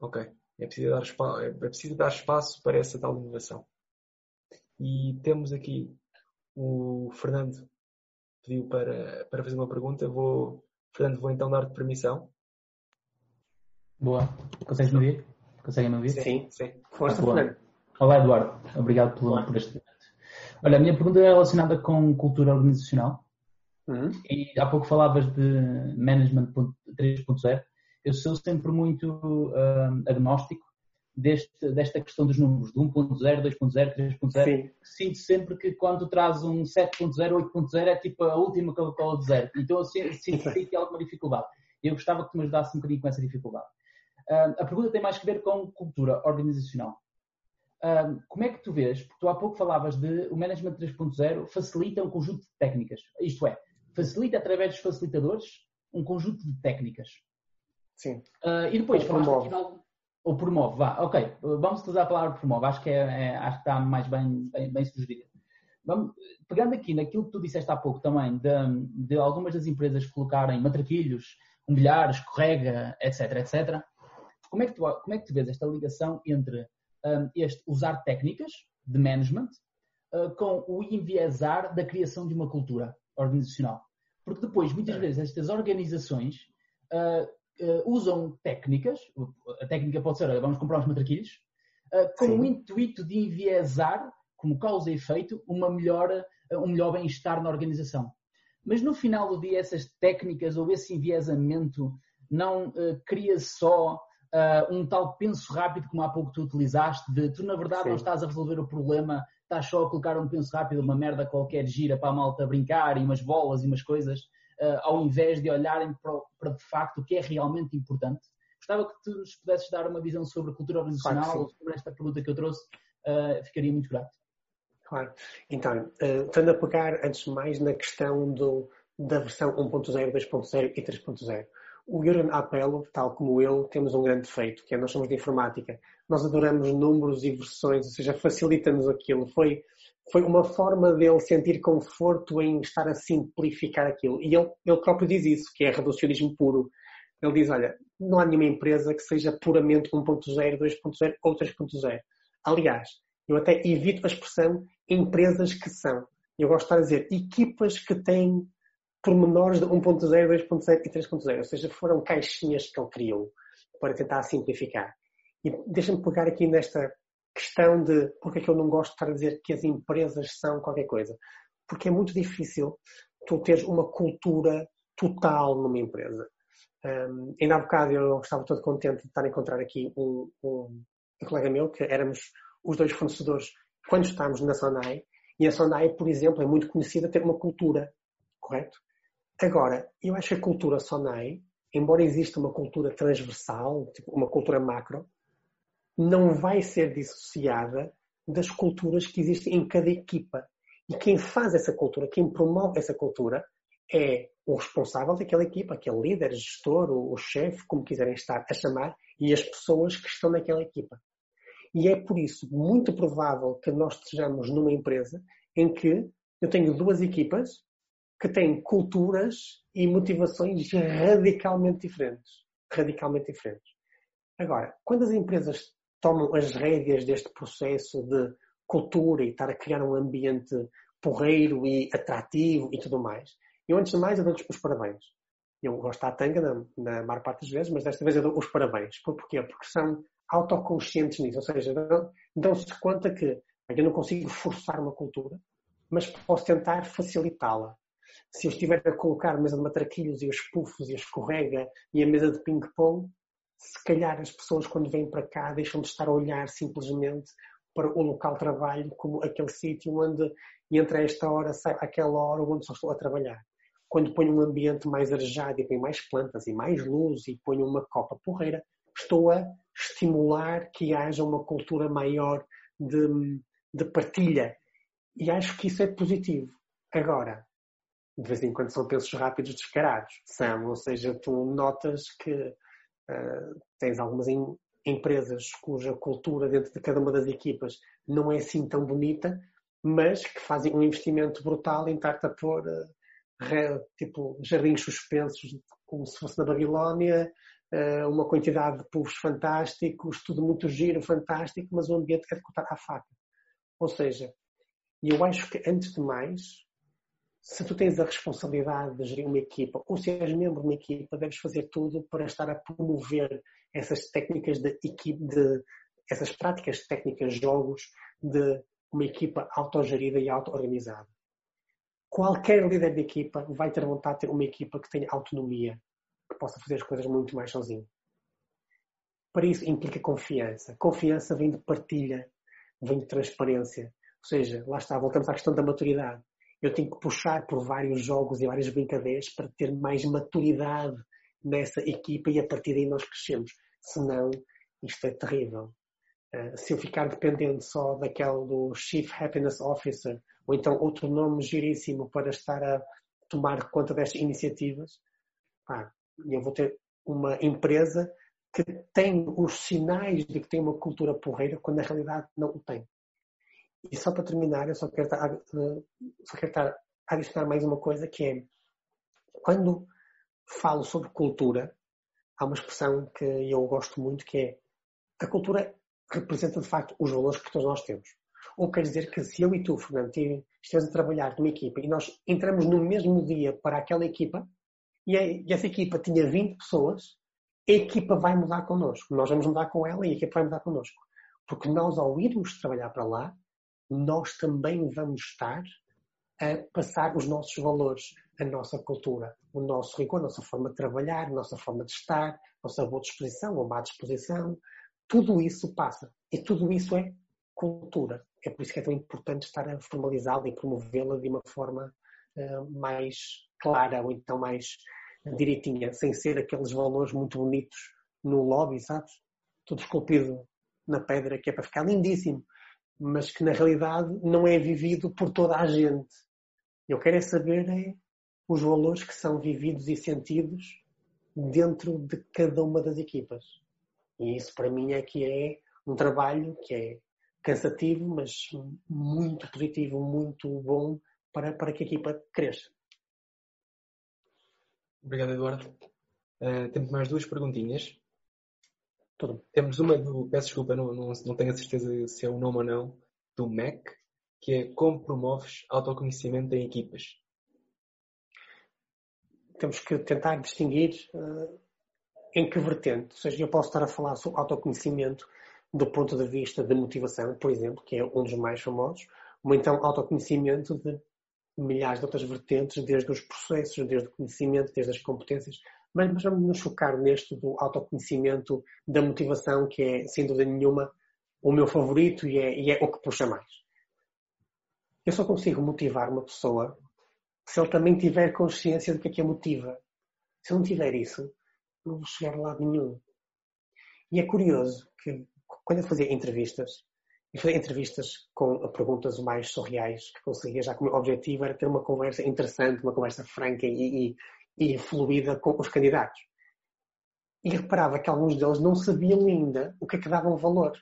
ok. É preciso dar, é preciso dar espaço para essa tal inovação. E temos aqui o Fernando pediu para, para fazer uma pergunta. Vou, Fernando, vou então dar-te permissão. Boa. Consegues me ouvir? Conseguem me ouvir? Sim, sim. Força, ah, Fernando. Olá, Eduardo. Obrigado por, por este momento. Olha, a minha pergunta é relacionada com cultura organizacional. Uhum. E há pouco falavas de Management 3.0 eu sou sempre muito uh, agnóstico deste, desta questão dos números, de 1.0, 2.0, 3.0. Sinto sempre que quando traz um 7.0, 8.0 é tipo a última Coca-Cola de zero. Então eu sinto que tem alguma dificuldade. Eu gostava que tu me ajudasse um bocadinho com essa dificuldade. Uh, a pergunta tem mais que ver com cultura organizacional. Uh, como é que tu vês, porque tu há pouco falavas de o Management 3.0 facilita um conjunto de técnicas, isto é, facilita através dos facilitadores um conjunto de técnicas. Sim. Uh, e depois, ou promove. Ou promove, vá, ok. Vamos usar a palavra promove, acho que, é, é, acho que está mais bem, bem, bem sugerida. Vamos, pegando aqui naquilo que tu disseste há pouco também, de, de algumas das empresas colocarem matraquilhos, um bilhar, escorrega, etc, etc. Como é que tu, como é que tu vês esta ligação entre um, este usar técnicas de management uh, com o enviesar da criação de uma cultura organizacional? Porque depois, muitas vezes, estas organizações uh, uh, usam técnicas, a técnica pode ser, olha, vamos comprar uns matraquilhos, uh, com Sim. o intuito de enviesar, como causa e efeito, uma melhor, uh, um melhor bem-estar na organização. Mas no final do dia, essas técnicas ou esse enviesamento não cria só um tal penso rápido como há pouco tu utilizaste, de tu na verdade Sim. não estás a resolver o problema, estás só a colocar um penso rápido, uma merda qualquer gira para a malta brincar e umas bolas e umas coisas, uh, ao invés de olharem para, para, de facto o que é realmente importante. Gostava que tu nos pudesses dar uma visão sobre a cultura organizacional claro sobre esta pergunta que eu trouxe, uh, ficaria muito grato. Claro. Então, uh, estando a pegar antes de mais na questão do, da versão 1.0, 2.0 e 3.0. O Jürgen Apelo, tal como eu, temos um grande defeito, que é nós somos de informática. Nós adoramos números e versões, ou seja, facilita-nos aquilo. Foi foi uma forma dele sentir conforto em estar a simplificar aquilo. E ele, ele próprio diz isso, que é reducionismo puro. Ele diz, olha, não há nenhuma empresa que seja puramente 1.0, 2.0 ou 3.0. Aliás, eu até evito a expressão empresas que são. Eu gosto de estar a dizer equipas que têm pormenores de 1.0, 2.0 e 3.0. Ou seja, foram caixinhas que ele criou para tentar simplificar. E deixa-me pegar aqui nesta questão de porque é que eu não gosto de estar a dizer que as empresas são qualquer coisa. Porque é muito difícil tu teres uma cultura total numa empresa. Um, ainda há bocado eu estava todo contente de estar a encontrar aqui um, um, um colega meu, que éramos os dois fornecedores quando estávamos na Sonai, e a Sonai, por exemplo, é muito conhecida ter uma cultura, correto? Agora, eu acho que a cultura Sonai, embora exista uma cultura transversal, tipo uma cultura macro, não vai ser dissociada das culturas que existem em cada equipa. E quem faz essa cultura, quem promove essa cultura, é o responsável daquela equipa, aquele líder, gestor, o, o chefe, como quiserem estar a chamar, e as pessoas que estão naquela equipa. E é por isso muito provável que nós estejamos numa empresa em que eu tenho duas equipas que têm culturas e motivações radicalmente diferentes. Radicalmente diferentes. Agora, quando as empresas tomam as rédeas deste processo de cultura e estar a criar um ambiente porreiro e atrativo e tudo mais, eu antes de mais eu dou-lhes os parabéns. Eu gosto da tanga na, na maior parte das vezes, mas desta vez eu dou os parabéns. Por porquê? Porque são autoconscientes nisso, ou seja, dão-se conta que eu não consigo forçar uma cultura, mas posso tentar facilitá-la. Se eu estiver a colocar a mesa de matraquilhos e os puffs e a escorrega e a mesa de ping-pong, se calhar as pessoas quando vêm para cá deixam de estar a olhar simplesmente para o local de trabalho como aquele sítio onde entre esta hora sai aquela hora onde só estou a trabalhar. Quando ponho um ambiente mais arejado e ponho mais plantas e mais luz e ponho uma copa porreira, estou a estimular que haja uma cultura maior de, de partilha. E acho que isso é positivo. Agora, de vez em quando são pensos rápidos descarados. São, ou seja, tu notas que tens algumas em, empresas cuja cultura dentro de cada uma das equipas não é assim tão bonita, mas que fazem um investimento brutal em estar a pôr uh, re, tipo jardins suspensos, como se fosse na Babilónia, uh, uma quantidade de povos fantásticos, tudo muito giro, fantástico, mas o ambiente é de cortar à faca. Ou seja, eu acho que antes de mais se tu tens a responsabilidade de gerir uma equipa ou se és membro de uma equipa, deves fazer tudo para estar a promover essas técnicas de equipe, de, essas práticas técnicas, jogos de uma equipa autogerida e auto-organizada. Qualquer líder de equipa vai ter vontade de ter uma equipa que tenha autonomia, que possa fazer as coisas muito mais sozinho. Para isso implica confiança. Confiança vem de partilha, vem de transparência. Ou seja, lá está, voltamos à questão da maturidade eu tenho que puxar por vários jogos e várias brincadeiras para ter mais maturidade nessa equipa e a partir daí nós crescemos. Senão, isto é terrível. Uh, se eu ficar dependente só daquele do Chief Happiness Officer ou então outro nome giríssimo para estar a tomar conta destas iniciativas, pá, eu vou ter uma empresa que tem os sinais de que tem uma cultura porreira quando na realidade não o tem. E só para terminar, eu só quero, estar, só quero estar a adicionar mais uma coisa que é quando falo sobre cultura, há uma expressão que eu gosto muito que é a cultura representa de facto os valores que todos nós temos. Ou quer dizer que se eu e tu, Fernando, estivermos a trabalhar numa equipa e nós entramos no mesmo dia para aquela equipa e essa equipa tinha 20 pessoas, a equipa vai mudar connosco. Nós vamos mudar com ela e a equipa vai mudar connosco. Porque nós, ao irmos trabalhar para lá, nós também vamos estar a passar os nossos valores, a nossa cultura, o nosso rigor, a nossa forma de trabalhar, a nossa forma de estar, a nossa boa disposição ou má disposição. Tudo isso passa. E tudo isso é cultura. É por isso que é tão importante estar a formalizá-la e promovê-la de uma forma uh, mais clara ou então mais direitinha, sem ser aqueles valores muito bonitos no lobby, sabes? Tudo esculpido na pedra, que é para ficar lindíssimo mas que na realidade não é vivido por toda a gente. Eu quero é saber é, os valores que são vividos e sentidos dentro de cada uma das equipas. E isso para mim é que é um trabalho que é cansativo, mas muito positivo, muito bom para, para que a equipa cresça. Obrigado, Eduardo. Uh, temos mais duas perguntinhas. Temos uma do, peço desculpa, não, não, não tenho a certeza se é o nome ou não, do MEC, que é como promoves autoconhecimento em equipas. Temos que tentar distinguir uh, em que vertente. Ou seja, eu posso estar a falar sobre autoconhecimento do ponto de vista de motivação, por exemplo, que é um dos mais famosos, ou então autoconhecimento de milhares de outras vertentes, desde os processos, desde o conhecimento, desde as competências, mas, vamos nos focar neste do autoconhecimento, da motivação, que é, sem dúvida nenhuma, o meu favorito e é, e é o que puxa mais. Eu só consigo motivar uma pessoa se ele também tiver consciência do que é que a motiva. Se eu não tiver isso, não vou chegar a lado nenhum. E é curioso que quando eu fazia entrevistas, e fazia entrevistas com perguntas mais surreais, que conseguia já como objetivo era ter uma conversa interessante, uma conversa franca e, e, e fluida com os candidatos. E reparava que alguns deles não sabiam ainda o que é que davam valor.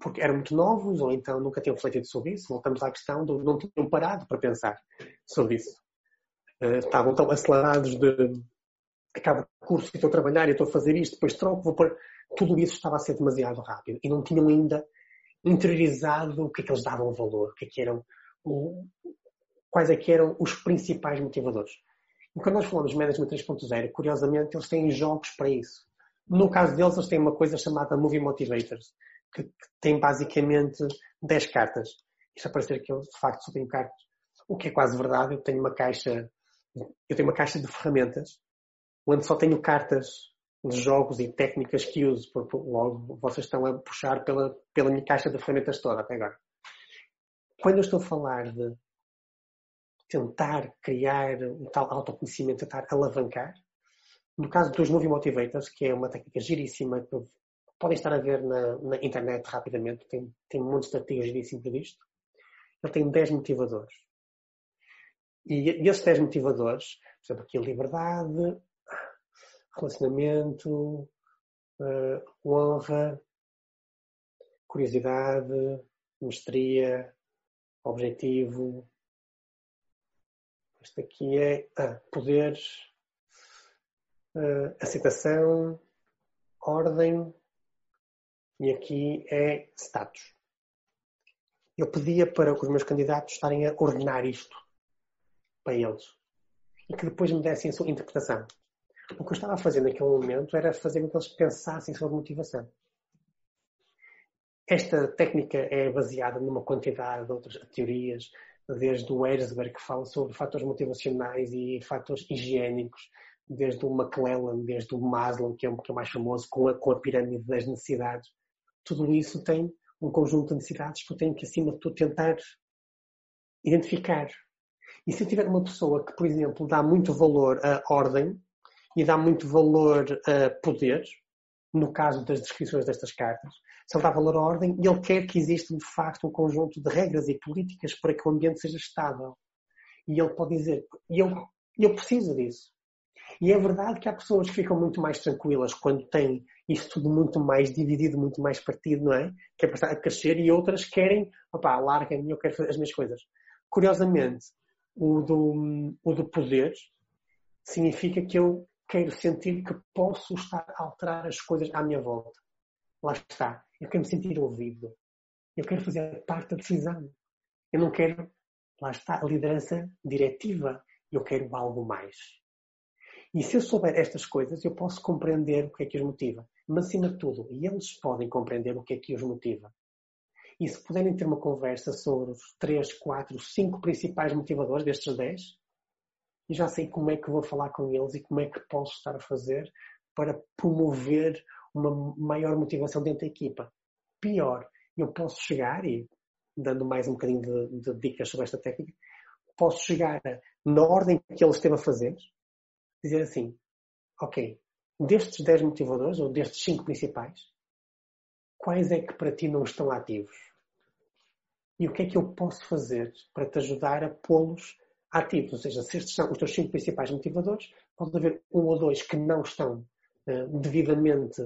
Porque eram muito novos ou então nunca tinham refletido sobre isso. Voltamos à questão de não tinham parado para pensar sobre isso. Uh, estavam tão acelerados de acaba o curso e estou a trabalhar e estou a fazer isto, depois troco, vou pôr. Tudo isso estava a ser demasiado rápido e não tinham ainda interiorizado o que é que eles davam valor, o que é que eram, o, quais é que eram os principais motivadores. Quando nós falamos de Management 3.0, curiosamente, eles têm jogos para isso. No caso deles, eles têm uma coisa chamada Movie Motivators, que, que tem basicamente 10 cartas. Isto a parecer que eu, de facto, só tenho cartas. O que é quase verdade, eu tenho uma caixa, eu tenho uma caixa de ferramentas, onde só tenho cartas de jogos e técnicas que uso, porque logo vocês estão a puxar pela, pela minha caixa de ferramentas toda até agora. Quando eu estou a falar de tentar criar um tal autoconhecimento, tentar alavancar, no caso dos Movie Motivators, que é uma técnica giríssima que podem estar a ver na, na internet rapidamente, tem, tem muitos artigos giríssimos disto, ele tem 10 motivadores. E, e esses 10 motivadores, por exemplo, aqui liberdade, relacionamento, uh, honra, curiosidade, mestria, objetivo. Este aqui é ah, poderes, uh, aceitação, ordem e aqui é status. Eu pedia para os meus candidatos estarem a ordenar isto para eles e que depois me dessem a sua interpretação. O que eu estava a fazer naquele momento era fazer com que eles pensassem sobre motivação. Esta técnica é baseada numa quantidade de outras teorias, desde o Herzberg, que fala sobre fatores motivacionais e fatores higiênicos, desde o McClellan, desde o Maslow, que é o, que é mais famoso, com a, com a pirâmide das necessidades. Tudo isso tem um conjunto de necessidades que eu tenho que, acima de tudo, tentar identificar. E se eu tiver uma pessoa que, por exemplo, dá muito valor à ordem, e dá muito valor a poder, no caso das descrições destas cartas. Dá valor à ordem, ele quer que exista de facto um conjunto de regras e políticas para que o ambiente seja estável. E ele pode dizer, eu, eu preciso disso. E é verdade que há pessoas que ficam muito mais tranquilas quando têm isso tudo muito mais dividido, muito mais partido, não é? Que é para estar a crescer e outras querem, opá, larga-me, eu quero fazer as minhas coisas. Curiosamente, o do, o do poder significa que eu quero sentir que posso estar a alterar as coisas à minha volta. Lá está. Eu quero me sentir ouvido. Eu quero fazer parte da decisão. Eu não quero, lá está, a liderança diretiva. Eu quero algo mais. E se eu souber estas coisas, eu posso compreender o que é que os motiva. Mas, acima de tudo, e eles podem compreender o que é que os motiva. E se puderem ter uma conversa sobre os 3, 4, 5 principais motivadores destes 10, e já sei como é que vou falar com eles e como é que posso estar a fazer para promover uma maior motivação dentro da equipa. Pior, eu posso chegar, e dando mais um bocadinho de, de dicas sobre esta técnica, posso chegar na ordem que ele esteve a fazer, dizer assim, ok, destes 10 motivadores, ou destes 5 principais, quais é que para ti não estão ativos? E o que é que eu posso fazer para te ajudar a pô-los ativos, ou seja, se estes são os teus cinco principais motivadores, pode haver um ou dois que não estão uh, devidamente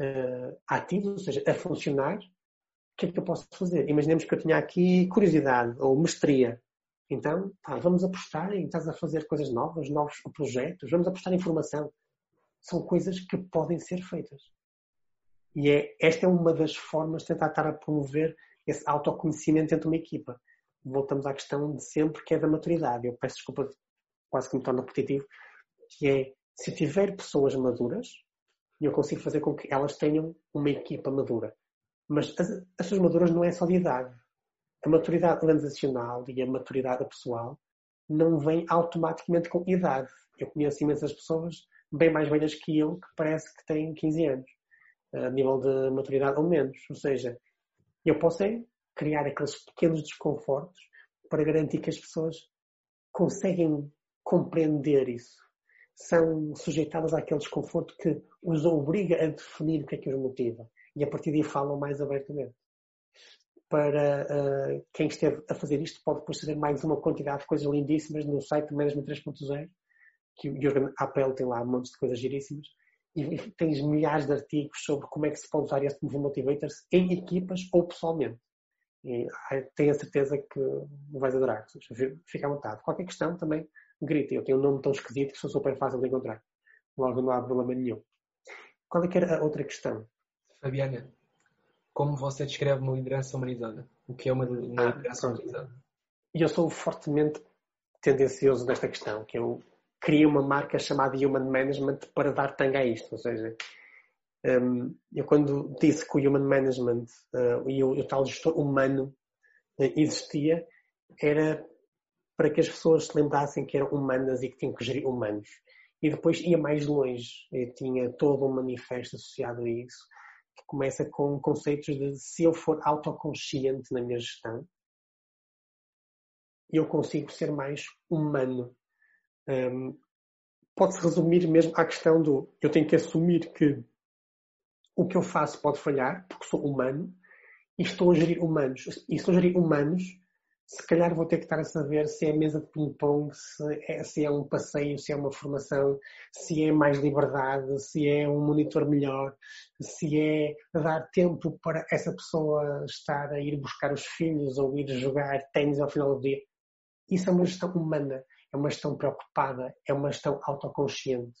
uh, ou seja, a funcionar. O que é que eu posso fazer? Imaginemos que eu tinha aqui curiosidade ou mestria. Então, vamos apostar em estás a fazer coisas novas, novos projetos, vamos apostar em formação. São coisas que podem ser feitas. E é, esta é uma das formas de tentar estar a promover esse autoconhecimento dentro de uma equipa voltamos à questão de sempre que é da maturidade. Eu peço desculpa, quase que me torno repetitivo, que é se tiver pessoas maduras, eu consigo fazer com que elas tenham uma equipa madura. Mas as, as pessoas maduras não é só de idade. A maturidade organizacional e a maturidade pessoal não vem automaticamente com idade. Eu conheço imensas pessoas bem mais velhas que eu que parece que têm 15 anos, a nível de maturidade ou menos. Ou seja, eu posso criar aqueles pequenos desconfortos para garantir que as pessoas conseguem compreender isso. São sujeitadas àquele desconforto que os obriga a definir o que é que os motiva. E a partir daí falam mais abertamente. Para uh, quem esteve a fazer isto, pode fazer mais uma quantidade de coisas lindíssimas no site Management 3.0, que o Jürgen Appel tem lá um monte de coisas giríssimas e tens milhares de artigos sobre como é que se pode usar este Movie Motivators em equipas ou pessoalmente. E tenho a certeza que vais adorar. Fica à vontade. Qualquer questão também grita. Eu tenho um nome tão esquisito que sou super fácil de encontrar. Logo não há problema nenhum. Qual é que era a outra questão? Fabiana, como você descreve uma liderança humanizada? O que é uma, uma ah, liderança pronto. humanizada? Eu sou fortemente tendencioso nesta questão, que eu criei uma marca chamada Human Management para dar tanga a isto. Ou seja, um, eu quando disse que o Human Management uh, e o, o, tal gestor humano uh, existia, era para que as pessoas se lembrassem que eram humanas e que tinham que gerir humanos. E depois ia mais longe, eu tinha todo um manifesto associado a isso, que começa com conceitos de se eu for autoconsciente na minha gestão, eu consigo ser mais humano um, pode-se resumir mesmo à questão do eu tenho que assumir que o que eu faço pode falhar, porque sou humano, e estou a gerir humanos. E estou a gerir humanos, se calhar vou ter que estar a saber se é mesa de ping-pong, se é, se é um passeio, se é uma formação, se é mais liberdade, se é um monitor melhor, se é dar tempo para essa pessoa estar a ir buscar os filhos ou ir jogar ténis ao final do dia. Isso é uma gestão humana é uma gestão preocupada, é uma gestão autoconsciente.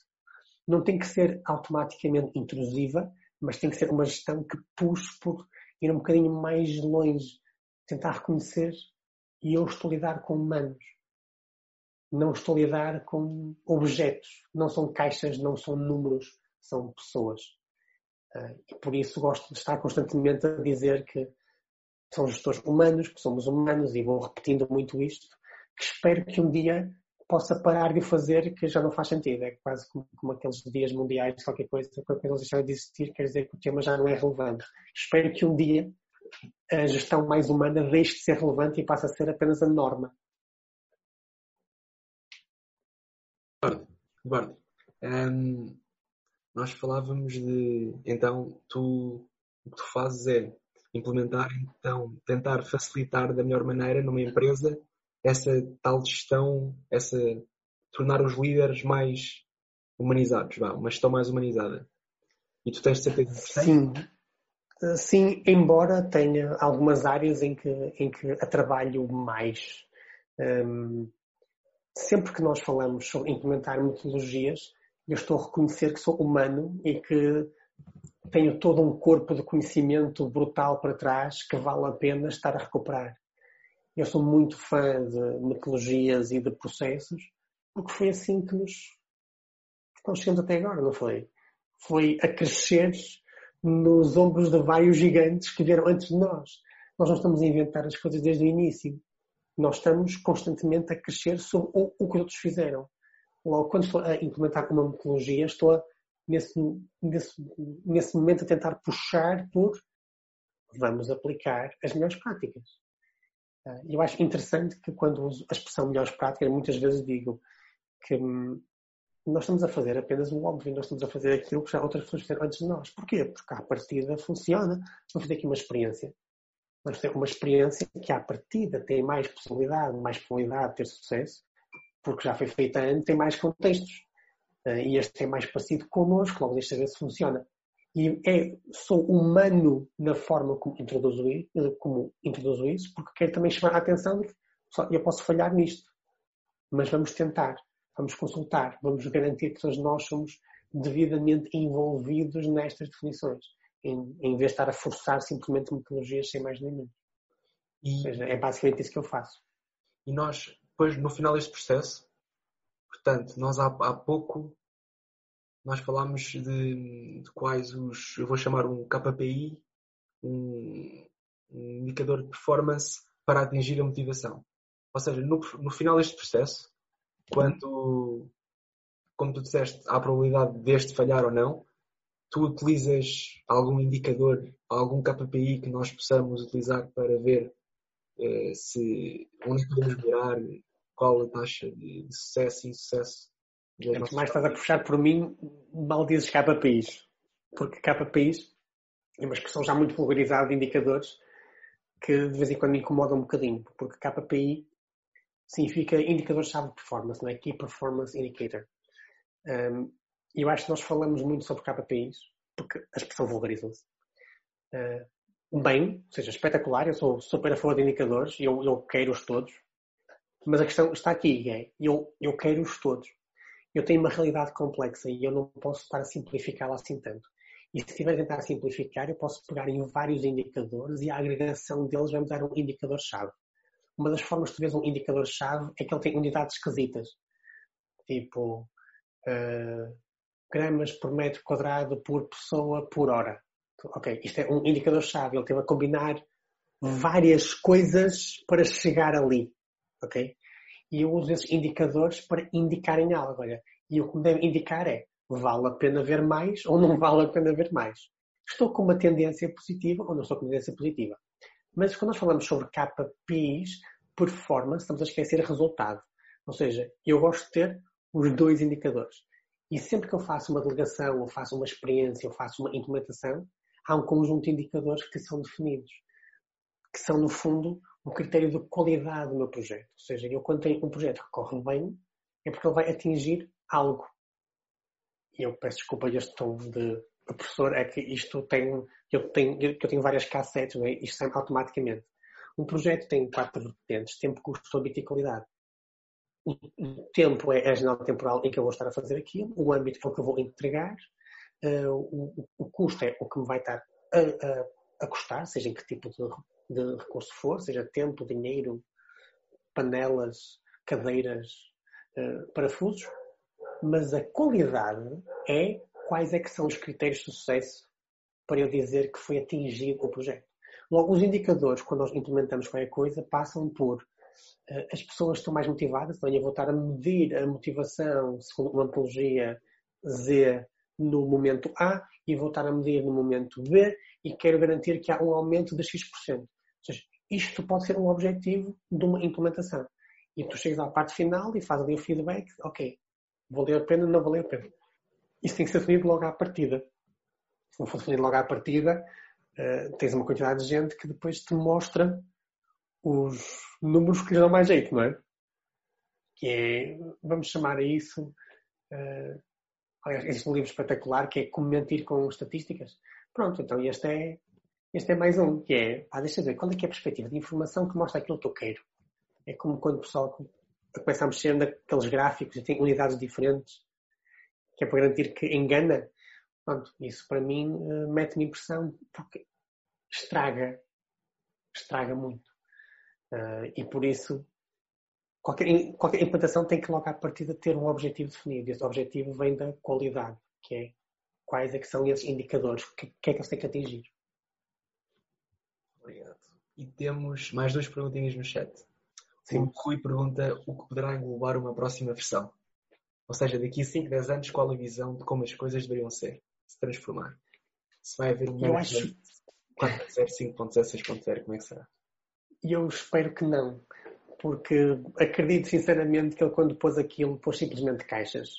Não tem que ser automaticamente intrusiva, mas tem que ser uma gestão que puxe por ir um bocadinho mais longe, tentar reconhecer e eu estou a lidar com humanos. Não estou a lidar com objetos. Não são caixas, não são números, são pessoas. Ah, e por isso gosto de estar constantemente a dizer que são gestores humanos, que somos humanos, e vou repetindo muito isto, que espero que um dia possa parar de fazer que já não faz sentido. É quase como, como aqueles dias mundiais, qualquer coisa, qualquer coisa deixar de existir, quer dizer que o tema já não é relevante. Espero que um dia a gestão mais humana deixe de ser relevante e passe a ser apenas a norma. Eduardo, Eduardo nós falávamos de, então, tu, o que tu fazes é implementar, então, tentar facilitar da melhor maneira numa empresa essa tal gestão, essa tornar os líderes mais humanizados, vá, uma gestão mais humanizada. E tu tens certeza que Sim. Sim, embora tenha algumas áreas em que, em que a trabalho mais. Um, sempre que nós falamos sobre implementar metodologias, eu estou a reconhecer que sou humano e que tenho todo um corpo de conhecimento brutal para trás que vale a pena estar a recuperar. Eu sou muito fã de metodologias e de processos, porque foi assim que nos que chegamos até agora, não foi? Foi a crescer nos ombros de vários gigantes que vieram antes de nós. Nós não estamos a inventar as coisas desde o início. Nós estamos constantemente a crescer sobre o, o que outros fizeram. Logo, quando estou a implementar uma metodologia, estou a, nesse, nesse, nesse momento a tentar puxar por vamos aplicar as melhores práticas. Ah, eu acho interessante que quando uso a expressão melhores práticas, muitas vezes digo que hum, nós estamos a fazer apenas o óbvio, nós estamos a fazer aquilo que já outras pessoas fizeram antes de nós. Porquê? Porque à partida funciona. Vamos fazer aqui uma experiência. Vamos ter uma experiência que à partida tem mais possibilidade, mais probabilidade de ter sucesso, porque já foi feita antes, tem mais contextos. Ah, e este é mais parecido connosco, logo deixa ver se funciona e é, sou humano na forma como introduzo, como introduzo isso, porque quero também chamar a atenção de que eu posso falhar nisto, mas vamos tentar, vamos consultar, vamos garantir que todos nós somos devidamente envolvidos nestas definições, em, em vez de estar a forçar simplesmente metodologias sem mais nem menos. E, Ou seja, é basicamente isso que eu faço. E nós, depois, no final deste processo, portanto, nós há, há pouco nós falámos de, de, quais os, eu vou chamar um KPI, um, um, indicador de performance para atingir a motivação. Ou seja, no, no final deste processo, quando, como tu disseste, há a probabilidade deste falhar ou não, tu utilizas algum indicador, algum KPI que nós possamos utilizar para ver eh, se onde podemos melhorar, qual a taxa de sucesso e insucesso. Antes mais estás a puxar por mim, mal dizes KPIs. Porque KPIs é uma expressão já muito vulgarizada de indicadores que de vez em quando me incomoda um bocadinho. Porque KPI significa indicador-chave de performance, não é? Key Performance Indicator. Um, eu acho que nós falamos muito sobre KPIs porque a expressão vulgariza-se. Uh, bem, ou seja, espetacular, eu sou super a favor de indicadores eu, eu quero-os todos. Mas a questão está aqui, é, eu, eu quero-os todos. Eu tenho uma realidade complexa e eu não posso estar a simplificá-la assim tanto. E se estiver a tentar simplificar, eu posso pegar em vários indicadores e a agregação deles vai me dar um indicador-chave. Uma das formas de ver um indicador-chave é que ele tem unidades esquisitas. Tipo, uh, gramas por metro quadrado por pessoa por hora. Ok, isto é um indicador-chave. Ele teve a combinar várias coisas para chegar ali. Ok? E eu uso esses indicadores para indicarem algo. Olha, e o que me deve indicar é vale a pena ver mais ou não vale a pena ver mais. Estou com uma tendência positiva ou não estou com uma tendência positiva. Mas quando nós falamos sobre KPIs, performance, estamos a esquecer resultado. Ou seja, eu gosto de ter os dois indicadores. E sempre que eu faço uma delegação, ou faço uma experiência, ou faço uma implementação, há um conjunto de indicadores que são definidos, que são, no fundo, o critério de qualidade do meu projeto. Ou seja, eu quando tenho um projeto que corre bem, é porque ele vai atingir algo. E eu peço desculpa este tom de professor, é que isto tem, eu tenho, eu tenho várias cassetes, não é? isto sai automaticamente. Um projeto tem quatro vertentes, tempo, custo, habito e qualidade o, tempo é a janela temporal em que eu vou estar a fazer aquilo, o âmbito é o que eu vou entregar, uh, o, o, custo é o que me vai estar a, a, a custar, seja em que tipo de, de, recurso for, seja tempo, dinheiro, panelas, cadeiras, uh, parafusos, mas a qualidade é quais é que são os critérios de sucesso para eu dizer que foi atingido o projeto. Logo, os indicadores, quando nós implementamos qualquer coisa, passam por eh, as pessoas estão mais motivadas, então eu vou estar a medir a motivação segundo uma metodologia Z no momento A e vou estar a medir no momento B e quero garantir que há um aumento de X%. Ou seja, isto pode ser um objetivo de uma implementação. E tu chegas à parte final e fazes ali o feedback, ok, valeu a pena, não valeu a pena. Isso tem que ser definido logo à partida. Se não for definido logo à partida, uh, tens uma quantidade de gente que depois te mostra os números que lhe dão mais jeito, não é? Que é, vamos chamar a isso, uh, aliás, existe um livro espetacular que é Como Mentir com Estatísticas. Pronto, então este é, este é mais um, que é, pá, deixa eu ver, qual é que é a perspectiva de informação que mostra aquilo que eu quero? É como quando o pessoal começa a mexer naqueles gráficos e tem unidades diferentes, que é para garantir que engana. Pronto, isso para mim uh, mete-me impressão porque estraga, estraga muito. Uh, e por isso, qualquer, qualquer implantação tem que logo à partida ter um objetivo definido. E esse objetivo vem da qualidade, que é quais é que são esses indicadores, o que, que é que eles têm que atingir. Obrigado. E temos mais duas perguntinhas no chat. Sim. O Rui pergunta o que poderá englobar uma próxima versão. Ou seja, daqui a 5, 10 anos, qual a visão de como as coisas deveriam ser, se transformar? Se vai haver um management acho... 4.0, 5.0, 6.0, como é que será? Eu espero que não, porque acredito sinceramente que ele, quando pôs aquilo, pôs simplesmente caixas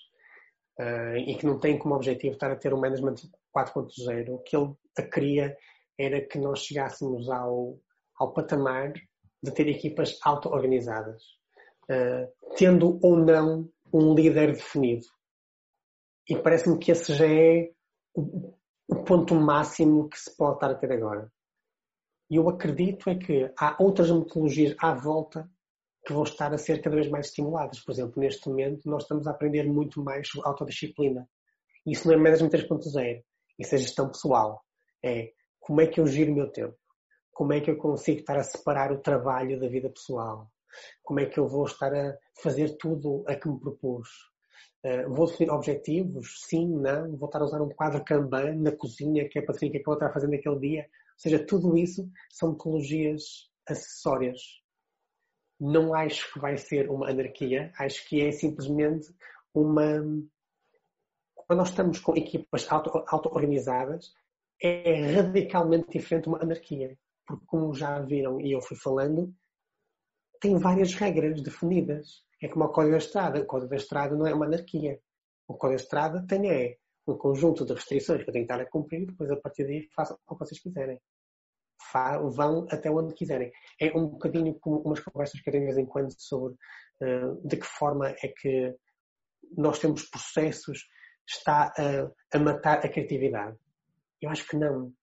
uh, e que não tem como objetivo estar a ter um management 4.0. O que ele queria era que nós chegássemos ao, ao patamar de ter equipas auto-organizadas, uh, tendo ou não um líder definido. E parece-me que esse já é o, ponto máximo que se pode estar a ter agora. E eu acredito é que há outras metodologias à volta que vão estar a ser cada vez mais estimuladas. Por exemplo, neste momento nós estamos a aprender muito mais sobre autodisciplina. Isso não é management 3.0. Isso é gestão pessoal. É como é que eu giro o meu tempo? Como é que eu consigo estar a separar o trabalho da vida pessoal? Como é que eu vou estar a fazer tudo a que me propus? Uh, vou definir objetivos? Sim, não? Vou estar a usar um quadro Kanban na cozinha, que é para definir o que é que vou estar a fazer naquele dia? Ou seja, tudo isso são metodologias acessórias. Não acho que vai ser uma anarquia, acho que é simplesmente uma. Quando nós estamos com equipas auto-organizadas, é radicalmente diferente uma anarquia. Porque, como já viram e eu fui falando, tem várias regras definidas. É como o Código da Estrada. O Código da Estrada não é uma anarquia. O Código da Estrada tem é um conjunto de restrições que eu tenho que estar a cumprir, depois a partir daí façam o que vocês quiserem. Vão até onde quiserem. É um bocadinho como umas conversas que eu tenho de vez em quando sobre uh, de que forma é que nós temos processos, está a, a matar a criatividade. Eu acho que não.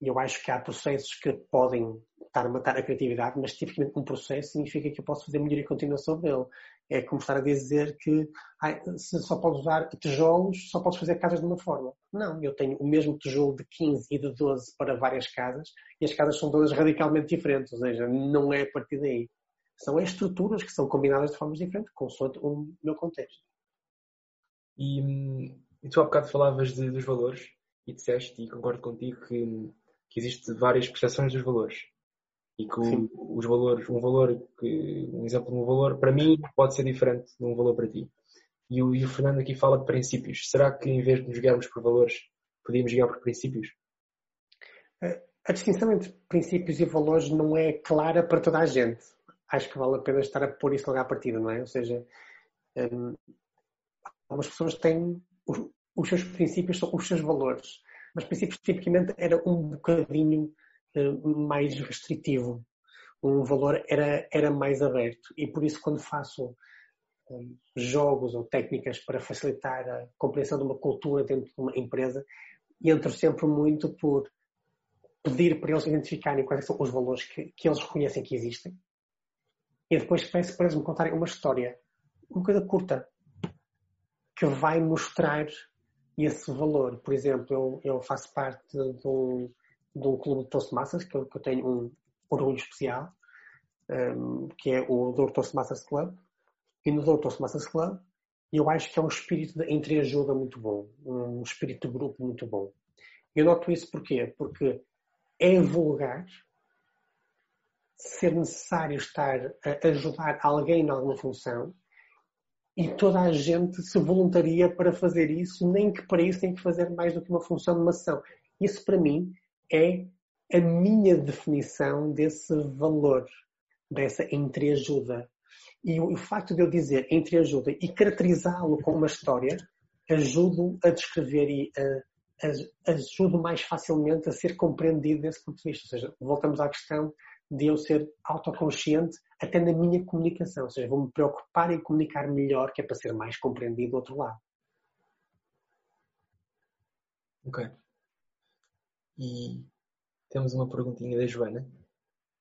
Eu acho que há processos que podem estar a matar a criatividade, mas tipicamente um processo significa que eu posso fazer melhoria contínua sobre ele. É como estar a dizer que ai, se só podes usar tijolos, só podes fazer casas de uma forma. Não, eu tenho o mesmo tijolo de 15 e de 12 para várias casas e as casas são todas radicalmente diferentes, ou seja, não é a partir daí. São as estruturas que são combinadas de formas diferentes, consoante o meu contexto. E, hum, e tu há bocado falavas de, dos valores e disseste, e concordo contigo, que, que existe várias percepções dos valores. E que os valores, um valor, que, um exemplo de um valor, para mim, pode ser diferente de um valor para ti. E o, e o Fernando aqui fala de princípios. Será que em vez de nos guiarmos por valores, podíamos guiar por princípios? A distinção entre princípios e valores não é clara para toda a gente. Acho que vale a pena estar a pôr isso logo à partida, não é? Ou seja, hum, algumas pessoas têm os, os seus princípios, são os seus valores. Mas princípios tipicamente era um bocadinho mais restritivo. Um valor era, era mais aberto. E por isso, quando faço um, jogos ou técnicas para facilitar a compreensão de uma cultura dentro de uma empresa, entro sempre muito por pedir para eles identificarem quais são os valores que, que eles reconhecem que existem. E depois peço para eles me contarem uma história, uma coisa curta, que vai mostrar esse valor. Por exemplo, eu, eu faço parte de um, de um clube de Toastmasters, que eu, que eu tenho um orgulho especial, um, que é o Douro Toastmasters Club. E no Douro Toastmasters Club, eu acho que é um espírito de entreajuda muito bom, um espírito de grupo muito bom. Eu noto isso porquê? Porque é vulgar ser necessário estar a ajudar alguém em alguma função e toda a gente se voluntaria para fazer isso, nem que para isso tem que fazer mais do que uma função de uma ação. Isso para mim é a minha definição desse valor, dessa entreajuda. E o, o facto de eu dizer entreajuda e caracterizá-lo com uma história, ajudo a descrever e a, a, ajudo mais facilmente a ser compreendido desse ponto de vista. Ou seja, voltamos à questão de eu ser autoconsciente até na minha comunicação. Ou seja, vou-me preocupar em comunicar melhor, que é para ser mais compreendido do outro lado. Ok. E temos uma perguntinha da Joana.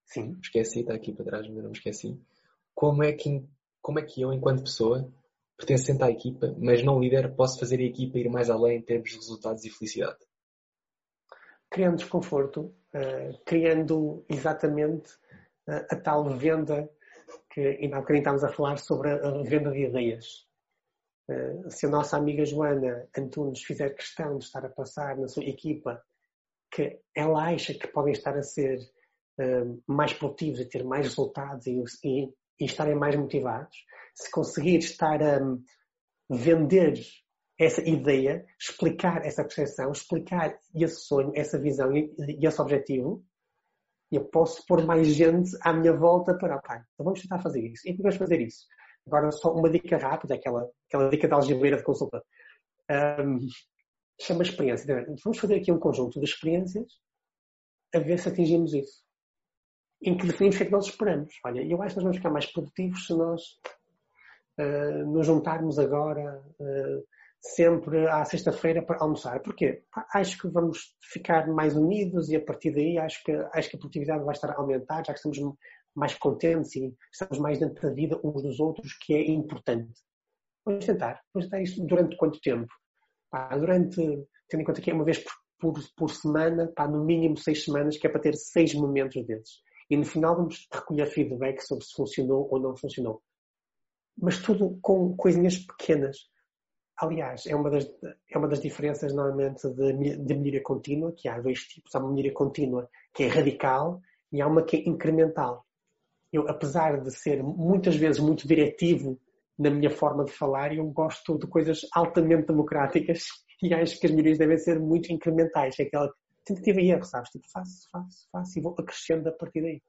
Sim. Esqueci, está aqui para trás, mas não me esqueci. Como é que, como é que eu, enquanto pessoa, pertencente à equipa, mas não líder, posso fazer a equipa ir mais além em termos de resultados e felicidade? Criando desconforto, uh, criando exatamente uh, a tal venda que ainda há bocadinho estávamos a falar sobre a, a venda de ideias. Uh, se a nossa amiga Joana Antunes fizer questão de estar a passar na sua equipa que ela acha que podem estar a ser mais produtivos e ter mais resultados e, e, e, estarem mais motivados, se conseguir estar a um, vender essa ideia, explicar essa percepção, explicar esse sonho, essa visão e, esse objetivo, eu posso pôr mais gente à minha volta para, ok, então vamos tentar fazer isso. E como vamos fazer isso? Agora, só uma dica rápida, aquela, aquela dica da algibeira de consulta. Um, chama experiência. Vamos fazer aqui um conjunto de experiências a ver se atingimos isso. Em que definimos o que é que nós esperamos. Olha, eu acho que nós vamos ficar mais produtivos se nós uh, nos juntarmos agora uh, sempre à sexta-feira para almoçar. Porquê? Acho que vamos ficar mais unidos e a partir daí acho que, acho que a produtividade vai estar a aumentar, já que estamos mais contentes e estamos mais dentro da vida uns dos outros, que é importante. Vamos tentar. Vamos tentar isto durante quanto tempo? pá, durante, tendo em conta que é uma vez por, por, por, semana, pá, no mínimo seis semanas, que é para ter seis momentos desses. E no final vamos recolher feedback sobre se funcionou ou não funcionou. Mas tudo com coisinhas pequenas. Aliás, é uma das, é uma das diferenças normalmente de, de melhoria contínua, que há dois tipos. Há uma melhoria contínua que é radical e há uma que é incremental. Eu, apesar de ser muitas vezes muito diretivo na minha forma de falar, eu gosto de coisas altamente democráticas e acho que as melhorias devem ser muito incrementais. É aquela tentativa e erro, sabes? Tipo, faço, faço, faço e vou acrescendo a partir daí.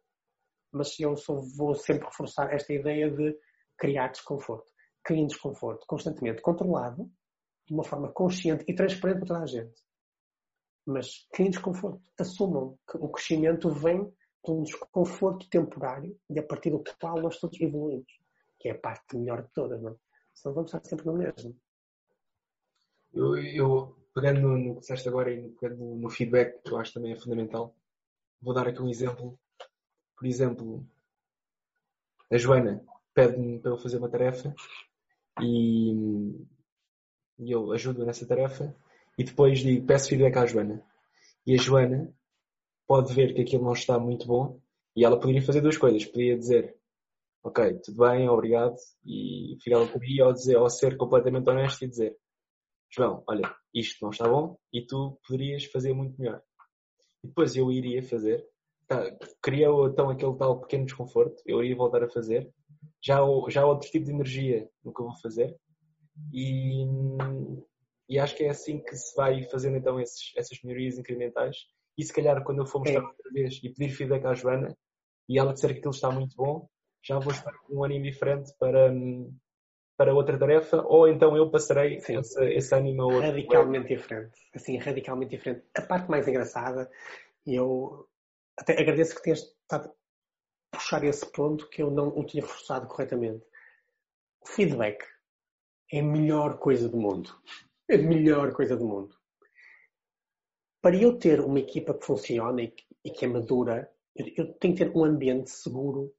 mas eu só vou sempre reforçar esta ideia de criar desconforto. Criem desconforto constantemente controlado, de uma forma consciente e transparente para toda a gente. Mas criem desconforto. Assumam que o crescimento vem de um desconforto temporário e a partir do qual nós todos evoluímos. Que é a parte melhor de todas, não é? Senão vamos estar sempre no mesmo. Eu, eu pegando no, que disseste agora e pegando no feedback, que eu acho também é fundamental, vou dar aqui um exemplo. Por exemplo, a Joana pede-me para eu fazer uma tarefa e, e eu ajudo nessa tarefa e depois digo, peço feedback à Joana. E a Joana pode ver que aquilo não está muito bom e ela poderia fazer duas coisas. Podia dizer, ok, tudo bem, obrigado, e ficava por aí, ou, dizer, ou ser completamente honesto e dizer, João, olha, isto não está bom e tu poderias fazer muito melhor. E depois eu iria fazer, tá, queria então aquele tal pequeno desconforto, eu iria voltar a fazer, já, já há outro tipo de energia no que eu vou fazer e, e acho que é assim que se vai fazendo então esses, essas melhorias incrementais e se calhar quando eu for mostrar outra vez e pedir feedback à Joana e ela disser que aquilo está muito bom, já vou estar com um ânimo diferente para, para outra tarefa, ou então eu passarei esse, esse ânimo a outra. Radicalmente diferente. Assim, radicalmente diferente. A parte mais engraçada, e eu até agradeço que tenhas estado puxar esse ponto que eu não o tinha forçado corretamente. O feedback é a melhor coisa do mundo. É a melhor coisa do mundo. Para eu ter uma equipa que funciona e que, é madura, eu, tenho que ter um ambiente seguro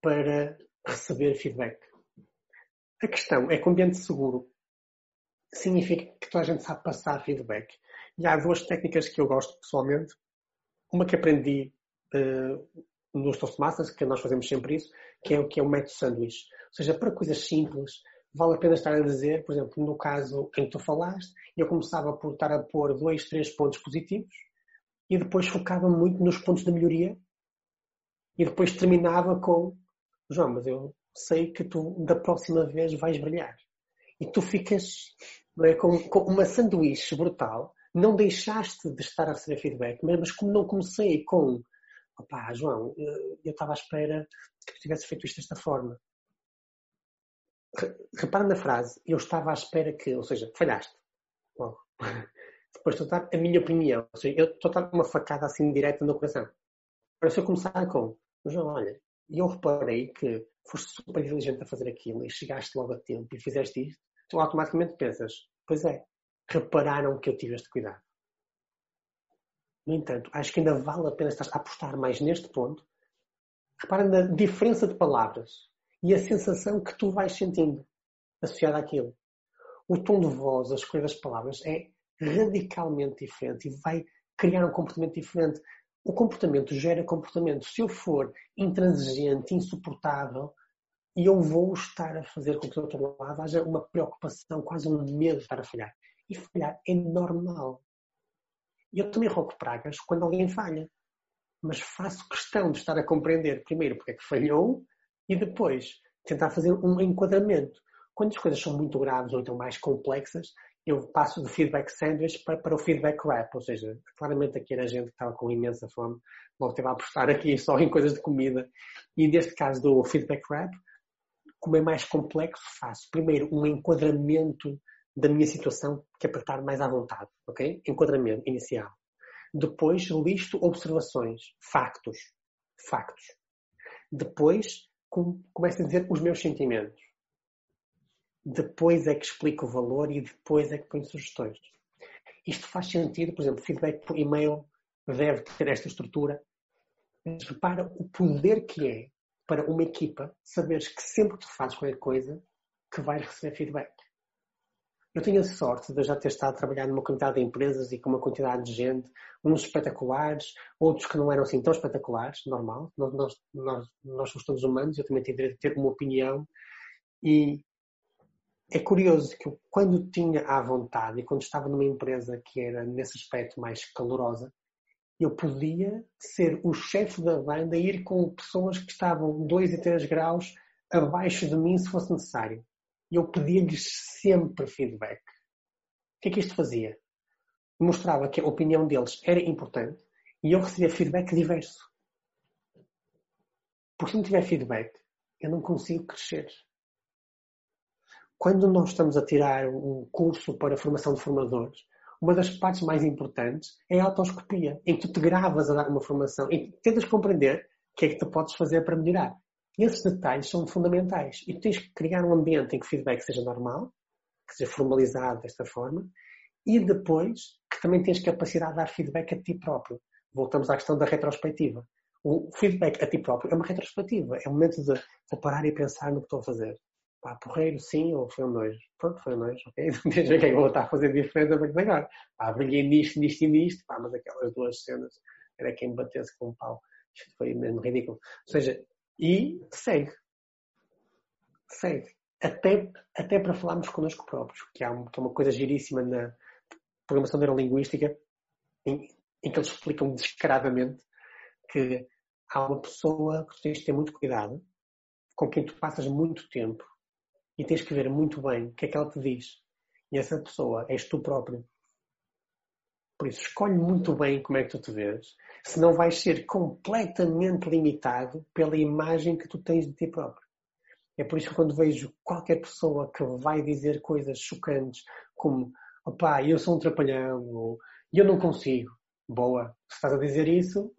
para receber feedback. A questão é que o ambiente seguro significa que toda a gente sabe passar feedback. E há duas técnicas que eu gosto pessoalmente. Uma que aprendi uh, nos Toastmasters, que nós fazemos sempre isso, que é o que é o método sanduíche. Ou seja, para coisas simples, vale a pena estar a dizer, por exemplo, no caso em que tu falaste, eu começava por estar a pôr dois, três pontos positivos e depois focava muito nos pontos de melhoria e depois terminava com João, mas eu sei que tu da próxima vez vais brilhar. E tu ficas é, com, com, uma sanduíche brutal, não deixaste de estar a receber feedback, mas como não comecei com opá, João, eu estava à espera que tu tivesse feito isto desta forma. Repara na frase, eu estava à espera que, ou seja, falhaste. Bom, depois estou a dar a minha opinião, ou seja, eu estou a dar uma facada assim direta no coração. Para se eu começar com, João, olha, eu reparei que foste super inteligente a fazer aquilo e chegaste logo a tempo e fizeste isto, tu automaticamente pensas, pois é, repararam que eu tive este cuidado. No entanto, acho que ainda vale a pena estar a apostar mais neste ponto. Repara na diferença de palavras e a sensação que tu vais sentindo associada àquilo. O tom de voz, a escolha das palavras é radicalmente diferente e vai criar um comportamento diferente o comportamento gera comportamento. Se eu for intransigente, insuportável, e eu vou estar a fazer com que do outro lado haja uma preocupação, quase um medo de estar a falhar. E falhar é normal. E eu também roubo pragas quando alguém falha. Mas faço questão de estar a compreender, primeiro, porque é que falhou, e depois tentar fazer um enquadramento. Quando as coisas são muito graves ou então mais complexas, eu passo do feedback sandwich para, para o feedback wrap, ou seja, claramente aqui era gente que estava com imensa fome, logo teve a apostar aqui só em coisas de comida. E neste caso do feedback wrap, como é mais complexo, faço primeiro um enquadramento da minha situação que é para estar mais à vontade, ok? Enquadramento inicial. Depois listo observações, factos, factos. Depois começo a dizer os meus sentimentos depois é que explico o valor e depois é que ponho sugestões. Isto faz sentido, por exemplo, feedback por e-mail deve ter esta estrutura. Mas repara o poder que é para uma equipa saberes que sempre que tu fazes qualquer coisa, que vais receber feedback. Eu tenho a sorte de já ter estado a trabalhar numa quantidade de empresas e com uma quantidade de gente, uns espetaculares, outros que não eram assim tão espetaculares, normal. Nós, nós, nós, nós somos todos humanos, eu também tenho direito de ter uma opinião e é curioso que eu, quando tinha à vontade e quando estava numa empresa que era nesse aspecto mais calorosa, eu podia ser o chefe da banda e ir com pessoas que estavam 2 e 3 graus abaixo de mim se fosse necessário. E eu pedia-lhes sempre feedback. O que é que isto fazia? Mostrava que a opinião deles era importante e eu recebia feedback diverso. Porque se não tiver feedback, eu não consigo crescer. Quando nós estamos a tirar um curso para formação de formadores, uma das partes mais importantes é a autoscopia, em que tu te gravas a dar uma formação, que tentas compreender o que é que tu podes fazer para melhorar. Esses detalhes são fundamentais e tu tens que criar um ambiente em que o feedback seja normal, que seja formalizado desta forma, e depois que também tens capacidade de dar feedback a ti próprio. Voltamos à questão da retrospectiva. O feedback a ti próprio é uma retrospectiva, é um momento de, parar e pensar no que estou a fazer. Pá, porreiro, sim, ou foi um nojo? Pronto, foi um nojo, ok? Não tens o que é vou estar a fazer diferente a partir agora. Pá, brilhei nisto, nisto e nisto, pá, mas aquelas duas cenas era quem batesse com um pau. Isto foi mesmo ridículo. Ou seja, e segue. Segue. Até, até para falarmos connosco próprios, que, há, é uma coisa giríssima na programação neurolinguística, em, em que eles explicam descaradamente que há uma pessoa que tens de ter muito cuidado, com quem tu passas muito tempo e tens que ver muito bem o que é que ela te diz. E essa pessoa és tu próprio. Por isso, escolhe muito bem como é que tu te vês, senão vais ser completamente limitado pela imagem que tu tens de ti próprio. É por isso que quando vejo qualquer pessoa que vai dizer coisas chocantes, como opá, eu sou um trapalhão, ou eu não consigo, boa, se estás a dizer isso,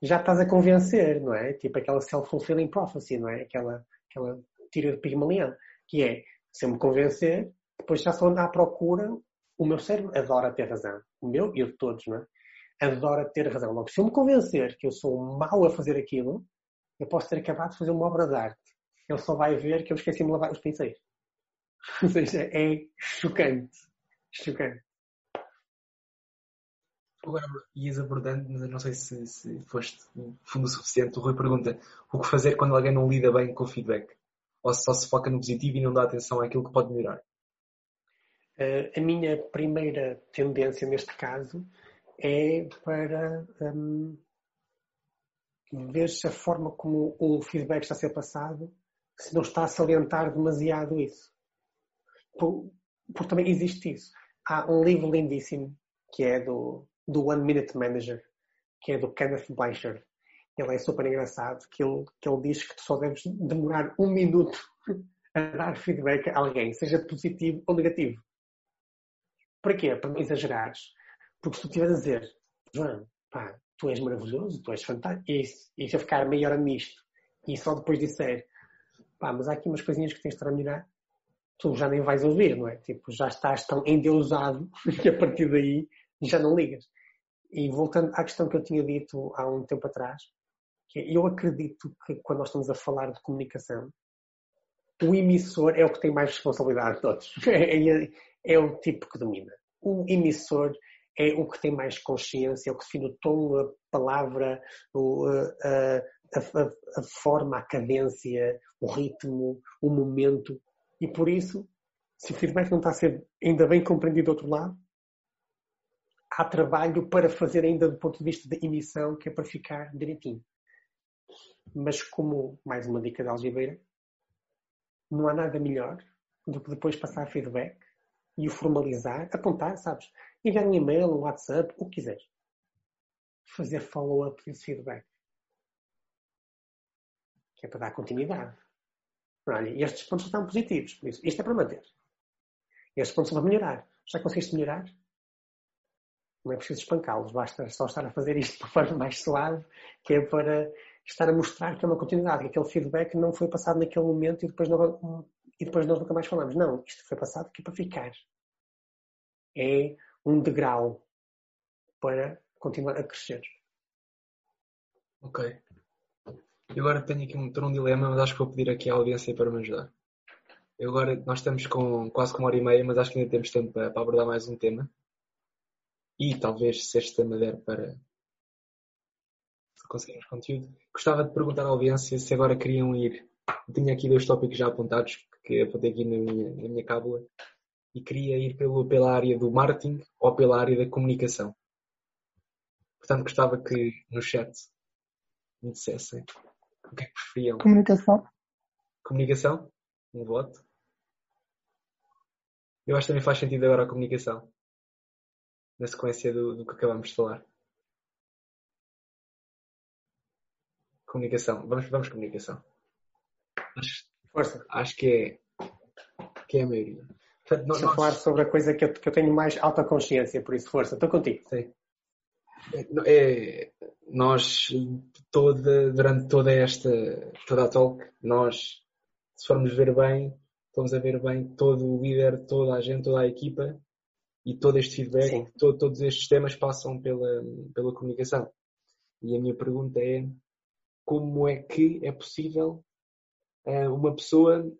já estás a convencer, não é? Tipo aquela self-fulfilling prophecy, não é? Aquela, aquela tira de Pigmalion, que é, se eu me convencer, depois já só andar à procura, o meu cérebro adora ter razão. O meu e o de todos, não é? Adora ter razão. Logo, se eu me convencer que eu sou mau a fazer aquilo, eu posso ter acabado de fazer uma obra de arte. Ele só vai ver que eu esqueci de lavar os pincéis. Ou seja, é chocante. Chocante. Agora ias abordando, mas não sei se, se foste fundo o suficiente. O Rui pergunta o que fazer quando alguém não lida bem com o feedback? Ou só se foca no positivo e não dá atenção àquilo que pode melhorar? Uh, a minha primeira tendência neste caso é para um, ver se a forma como o feedback está a ser passado se não está a salientar demasiado isso. Por, porque também existe isso. Há um livro lindíssimo que é do do One Minute Manager, que é do Kenneth Blanchard. Ele é super engraçado, que ele, que ele diz que tu só deves demorar um minuto a dar feedback a alguém, seja positivo ou negativo. Para quê? Para não exagerares. Porque se tu estiveres a dizer, João, pá, tu és maravilhoso, tu és fantástico, e, se eu ficar meia hora nisto, e só depois disser, pá, mas há aqui umas coisinhas que tens de melhorar, tu já nem vais ouvir, não é? Tipo, já estás tão endeusado que a partir daí já não ligas. E voltando à questão que eu tinha dito há um tempo atrás, que é, eu acredito que quando nós estamos a falar de comunicação, o emissor é o que tem mais responsabilidade de todos. É, é, é o tipo que domina. O emissor é o que tem mais consciência, é o que define o tom, a palavra, a, a, a, forma, a cadência, o ritmo, o momento. E por isso, se o feedback não está a ser ainda bem compreendido do outro lado, há trabalho para fazer ainda do ponto de vista da emissão, que é para ficar direitinho. Mas como, mais uma dica da algebeira, não há nada melhor do que depois passar feedback e o formalizar, apontar, sabes? Enviar um e-mail, um WhatsApp, o que quiseres. Fazer follow-up desse feedback. Que é para dar continuidade. Olha, estes pontos estão positivos, por isso, isto é para manter. Estes pontos são para melhorar. Já conseguiste melhorar? não é preciso espancá-los, basta só estar a fazer isto de forma mais suave, que é para estar a mostrar que é uma continuidade, que aquele feedback não foi passado naquele momento e depois, não, e depois nós nunca mais falamos. Não, isto foi passado aqui para ficar. É um degrau para continuar a crescer. Ok. E agora tenho aqui um, um dilema, mas acho que vou pedir aqui à audiência para me ajudar. Eu agora, nós estamos com quase com uma hora e meia, mas acho que ainda temos tempo para, para abordar mais um tema e talvez se este tema der para se conseguirmos conteúdo. Gostava de perguntar à audiência se agora queriam ir. Eu tinha aqui dois tópicos já apontados que apontei aqui na minha, na minha cábula e queria ir pelo, pela área do marketing ou pela área da comunicação. Portanto, gostava que no chat me dissessem o que é que preferiam. Comunicação. Comunicação? Um voto? Eu acho que também faz sentido agora a comunicação na sequência do, do que acabamos de falar. Comunicação. Vamos, vamos comunicação. Acho, Força. Acho que é, que é a maioria. Portanto, Deixa nós... falar sobre a coisa que eu, que eu tenho mais alta consciência, por isso, força. Estou contigo. Sim. É, nós, toda, durante toda esta toda a talk, nós, se formos ver bem, estamos a ver bem todo o líder, toda a gente, toda a equipa e todo este feedback, todo, todos estes temas passam pela, pela comunicação. E a minha pergunta é como é que é possível uma pessoa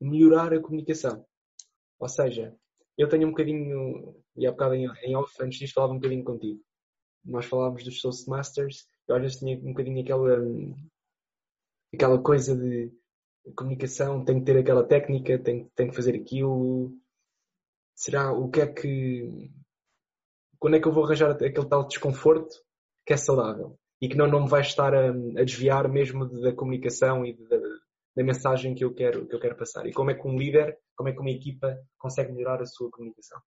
melhorar a comunicação? Ou seja, eu tenho um bocadinho, e há bocado em, off, antes disto falava um bocadinho contigo. Nós falávamos dos Toastmasters, eu às vezes tinha um bocadinho aquela, aquela coisa de comunicação, tenho que ter aquela técnica, tenho, tenho que fazer aquilo. Será o que é que. Quando é que eu vou arranjar aquele tal desconforto que é saudável e que não, não me vai estar a, a desviar mesmo da comunicação e da, da mensagem que eu, quero, que eu quero passar? E como é que um líder, como é que uma equipa consegue melhorar a sua comunicação?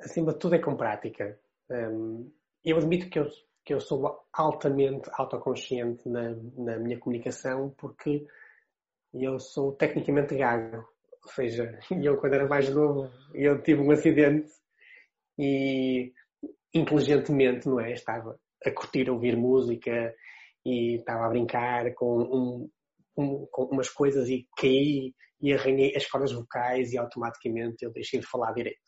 Acima de tudo é com prática. Um, eu admito que eu, que eu sou altamente autoconsciente na, na minha comunicação porque eu sou tecnicamente gago. Ou seja, eu quando era mais novo, eu tive um acidente e inteligentemente, não é? Estava a curtir ouvir música e estava a brincar com, um, um, com umas coisas e caí e arranhei as cordas vocais e automaticamente eu deixei de falar direito.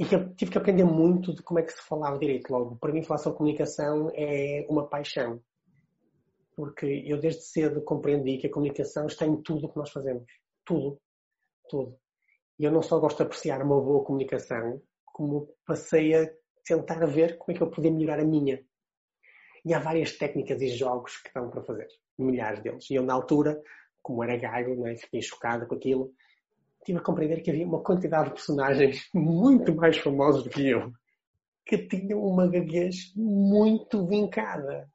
E tive que aprender muito de como é que se falava direito. Logo, para mim, falar sobre comunicação é uma paixão. Porque eu desde cedo compreendi que a comunicação está em tudo o que nós fazemos. Tudo. Tudo. E eu não só gosto de apreciar uma boa comunicação, como passei a tentar ver como é que eu podia melhorar a minha. E há várias técnicas e jogos que estão para fazer. Milhares deles. E eu, na altura, como era gago, né, fiquei chocado com aquilo tive a compreender que havia uma quantidade de personagens muito mais famosos do que eu que tinham uma gaguez muito vincada.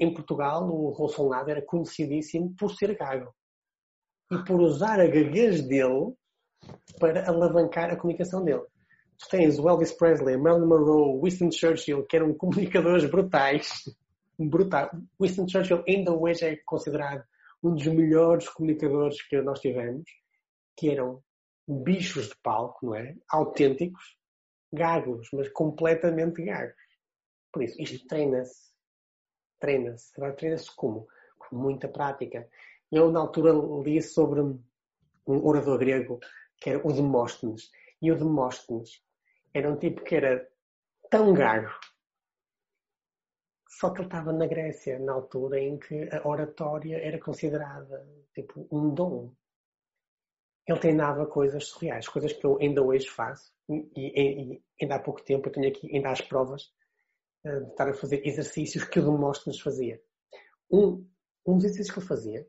Em Portugal, o Bolsonaro era conhecidíssimo por ser gago e por usar a gaguez dele para alavancar a comunicação dele. Tu tens o Elvis Presley, Marilyn Monroe, Winston Churchill, que eram comunicadores brutais. Brutal. Winston Churchill ainda hoje é considerado um dos melhores comunicadores que nós tivemos que eram bichos de palco, não é? Autênticos, gagos, mas completamente gagos. Por isso, isto treina-se. Treina-se. Treina-se como? Com muita prática. Eu, na altura, li sobre um orador grego que era o Demóstenes. E o Demóstenes era um tipo que era tão gago. Só que ele estava na Grécia, na altura em que a oratória era considerada tipo um dom ele treinava coisas surreais, coisas que eu ainda hoje faço e, e, e ainda há pouco tempo eu tenho aqui ainda as provas uh, de estar a fazer exercícios que o Demóstenes fazia. Um, um dos exercícios que ele fazia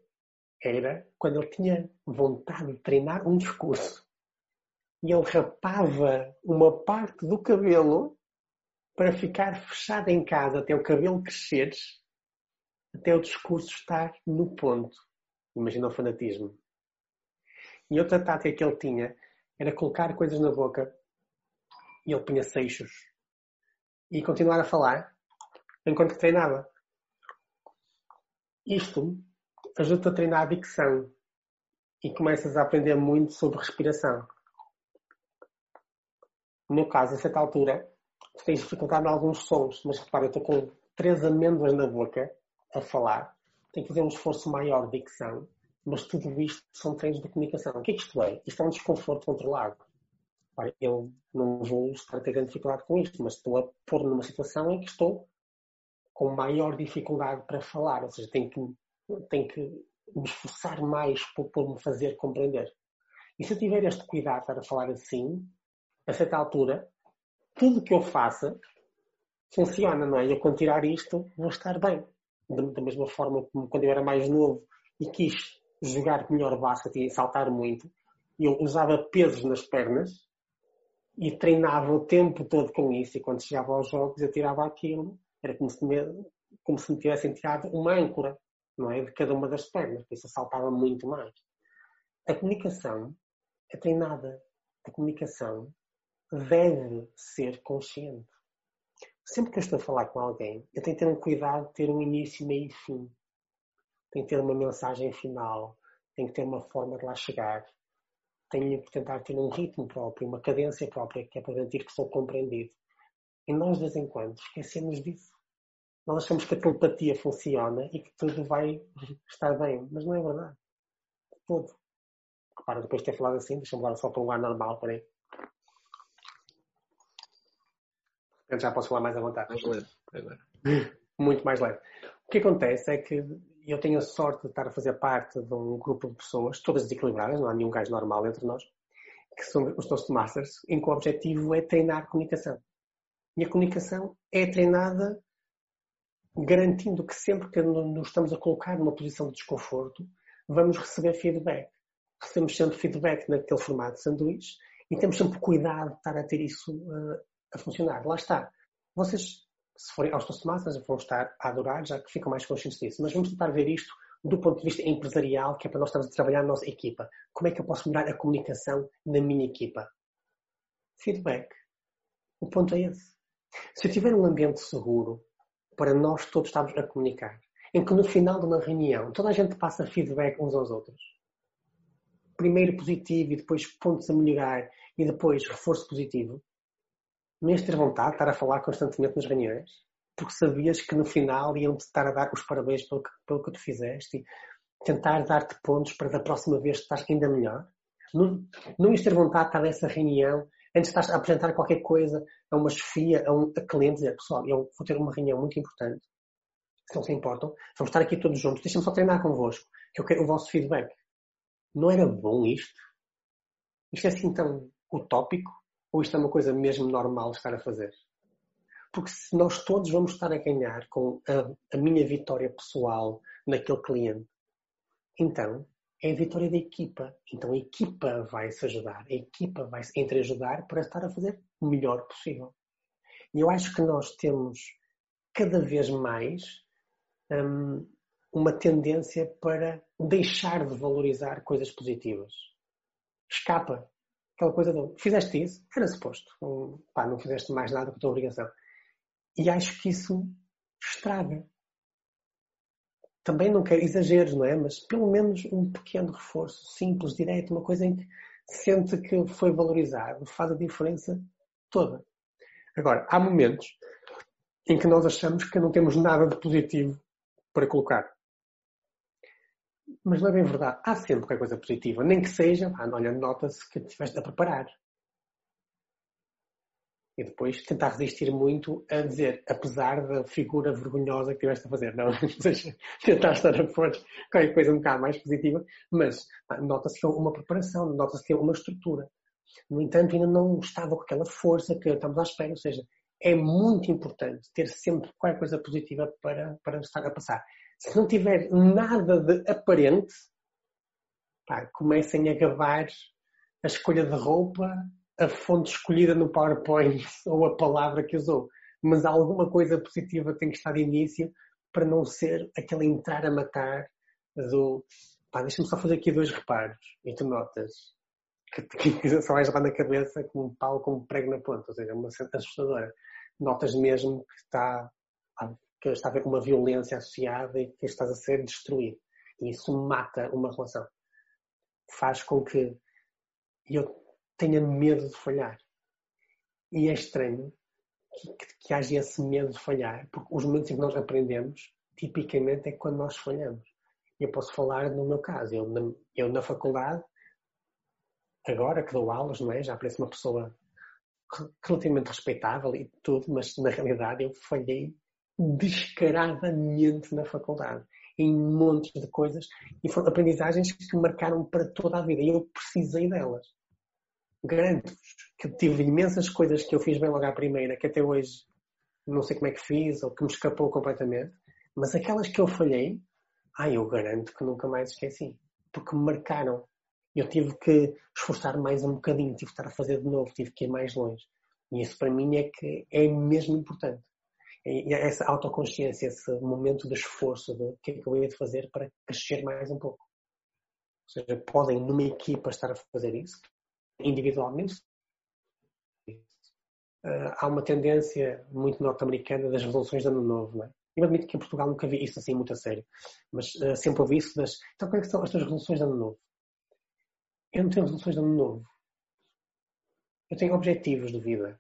era quando ele tinha vontade de treinar um discurso e ele rapava uma parte do cabelo para ficar fechado em casa até o cabelo crescer, até o discurso estar no ponto. Imagina o fanatismo. E outra tática que ele tinha era colocar coisas na boca e ele punha seixos e continuar a falar enquanto treinava. Isto ajuda a treinar a dicção e começas a aprender muito sobre respiração. No caso, a certa altura, tens dificuldade em alguns sons, mas repara, eu estou com três amêndoas na boca a falar, tenho que fazer um esforço maior de dicção mas tudo isto são treinos de comunicação. O que é que isto é? Isto é um desconforto controlado. Eu não vou estar a ter grande dificuldade com isto, mas estou a pôr numa situação em que estou com maior dificuldade para falar, ou seja, tenho que, tenho que me esforçar mais por, por me fazer compreender. E se eu tiver este cuidado para falar assim, a certa altura, tudo que eu faça funciona, não é? Eu quando tirar isto, vou estar bem. Da mesma forma como quando eu era mais novo e quis jogar melhor basquete e saltar muito, eu usava pesos nas pernas e treinava o tempo todo com isso. E quando chegava aos jogos, eu tirava aquilo. Era como se me, como se me tivessem tirado uma âncora, não é? De cada uma das pernas. Por isso eu saltava muito mais. A comunicação é treinada. A comunicação deve ser consciente. sempre que eu estou a falar com alguém, eu tenho que ter um cuidado de ter um início, meio e fim. Tenho que ter uma mensagem final, tenho que ter uma forma de lá chegar. Tenho que tentar ter um ritmo próprio, uma cadência própria, que é para garantir que sou compreendido. E nós, de vez em quando, esquecemos disso. Nós achamos que a telepatia funciona e que tudo vai estar bem, mas não é verdade. Tudo. Repara, depois de ter falado assim, deixa-me lá só para um ar normal, por Eu já posso falar mais à vontade. Mais leve, agora. Muito mais leve. O que acontece é que eu tenho a sorte de estar a fazer parte de um grupo de pessoas, todas desequilibradas, não há nenhum gajo normal entre nós, que são os Toastmasters, em que o objetivo é treinar a comunicação. E a comunicação é treinada garantindo que sempre que nos estamos a colocar numa posição de desconforto, vamos receber feedback. Recebemos sempre feedback naquele formato de sanduíche e temos sempre cuidado de estar a ter isso uh, a funcionar. Lá está. Vocês, se forem aos Toastmasters, vão estar a adorar, já que ficam mais conscientes disso. Mas vamos tentar ver isto do ponto de vista empresarial, que é para nós estarmos a trabalhar na nossa equipa. Como é que eu posso melhorar a comunicação na minha equipa? Feedback. O ponto é esse. Se eu tiver um ambiente seguro para nós todos estarmos a comunicar, em que no final de uma reunião toda a gente passa feedback uns aos outros, primeiro positivo e depois pontos a melhorar e depois reforço positivo, ias ter vontade de estar a falar constantemente nas reuniões? Porque sabias que no final iam-te estar a dar os parabéns pelo que, pelo que tu fizeste e tentar dar-te pontos para da próxima vez estar ainda melhor? Não, não ias ter vontade de estar nessa reunião antes de estar a apresentar qualquer coisa a uma chefia, a um a cliente, dizer, pessoal, eu vou ter uma reunião muito importante, se não se importam, vamos estar aqui todos juntos, deixem-me só treinar convosco, que eu quero o vosso feedback. Não era bom isto? Isto é assim tão utópico? Ou isto é uma coisa mesmo normal estar a fazer? Porque se nós todos vamos estar a ganhar com a, a minha vitória pessoal naquele cliente, então é a vitória da equipa. Então a equipa vai se ajudar, a equipa vai se entreajudar para estar a fazer o melhor possível. E eu acho que nós temos cada vez mais hum, uma tendência para deixar de valorizar coisas positivas. Escapa aquela coisa de fizeste isso, era suposto. Um, pá, não fizeste mais nada com a tua obrigação. E acho que isso estraga. Também não quero exageros, não é? Mas pelo menos um pequeno reforço, simples, direto, uma coisa em que sente que foi valorizado, faz a diferença toda. Agora, há momentos em que nós achamos que não temos nada de positivo para colocar mas é bem verdade. Há sempre qualquer coisa positiva, nem que seja, ah, olha, nota-se que estiveste a preparar. E depois tentar resistir muito a dizer, apesar da figura vergonhosa que tiveste a fazer. Não, tentar estar a pôr qualquer coisa um bocado mais positiva, mas nota-se que é uma preparação, nota-se que é uma estrutura. No entanto, ainda não estava com aquela força que estamos à espera. Ou seja, é muito importante ter sempre qualquer coisa positiva para, para estar a passar se não tiver nada de aparente, pá, comecem a gabar a escolha de roupa, a fonte escolhida no PowerPoint ou a palavra que usou. Mas alguma coisa positiva tem que estar de início para não ser aquele entrar a matar do pá, deixa-me só fazer aqui dois reparos e tu notas que, que só vais levar na cabeça com um pau com um prego na ponta, ou seja, uma assustadora. Notas mesmo que está que está a haver uma violência associada e que estás a ser destruído. E isso mata uma relação. Faz com que eu tenha medo de falhar. E é estranho que, que, que haja esse medo de falhar, porque os momentos em que nós aprendemos, tipicamente, é quando nós falhamos. Eu posso falar no meu caso. Eu na, eu, na faculdade, agora que dou aulas, não é? Já pareço uma pessoa relativamente respeitável e tudo, mas na realidade eu falhei descaradamente na faculdade, em montes de coisas, e foram aprendizagens que marcaram para toda a vida, e eu precisei delas. Garanto-vos que tive imensas coisas que eu fiz bem logo à primeira, que até hoje não sei como é que fiz, ou que me escapou completamente, mas aquelas que eu falhei, ai, eu garanto que nunca mais esqueci, porque me marcaram. Eu tive que esforçar mais um bocadinho, tive que estar a fazer de novo, tive que ir mais longe. E isso para mim é que é mesmo importante. E essa autoconsciência, esse momento de esforço de o que é que eu ia fazer para crescer mais um pouco. Ou seja, podem numa equipa estar a fazer isso, individualmente, uh, há uma tendência muito norte-americana das resoluções de ano novo, não é? Eu admito que em Portugal nunca vi isso assim muito a sério, mas uh, sempre ouvi isso das. Então, quais é são as tuas resoluções de ano novo? Eu não tenho resoluções de ano novo. Eu tenho objetivos de vida.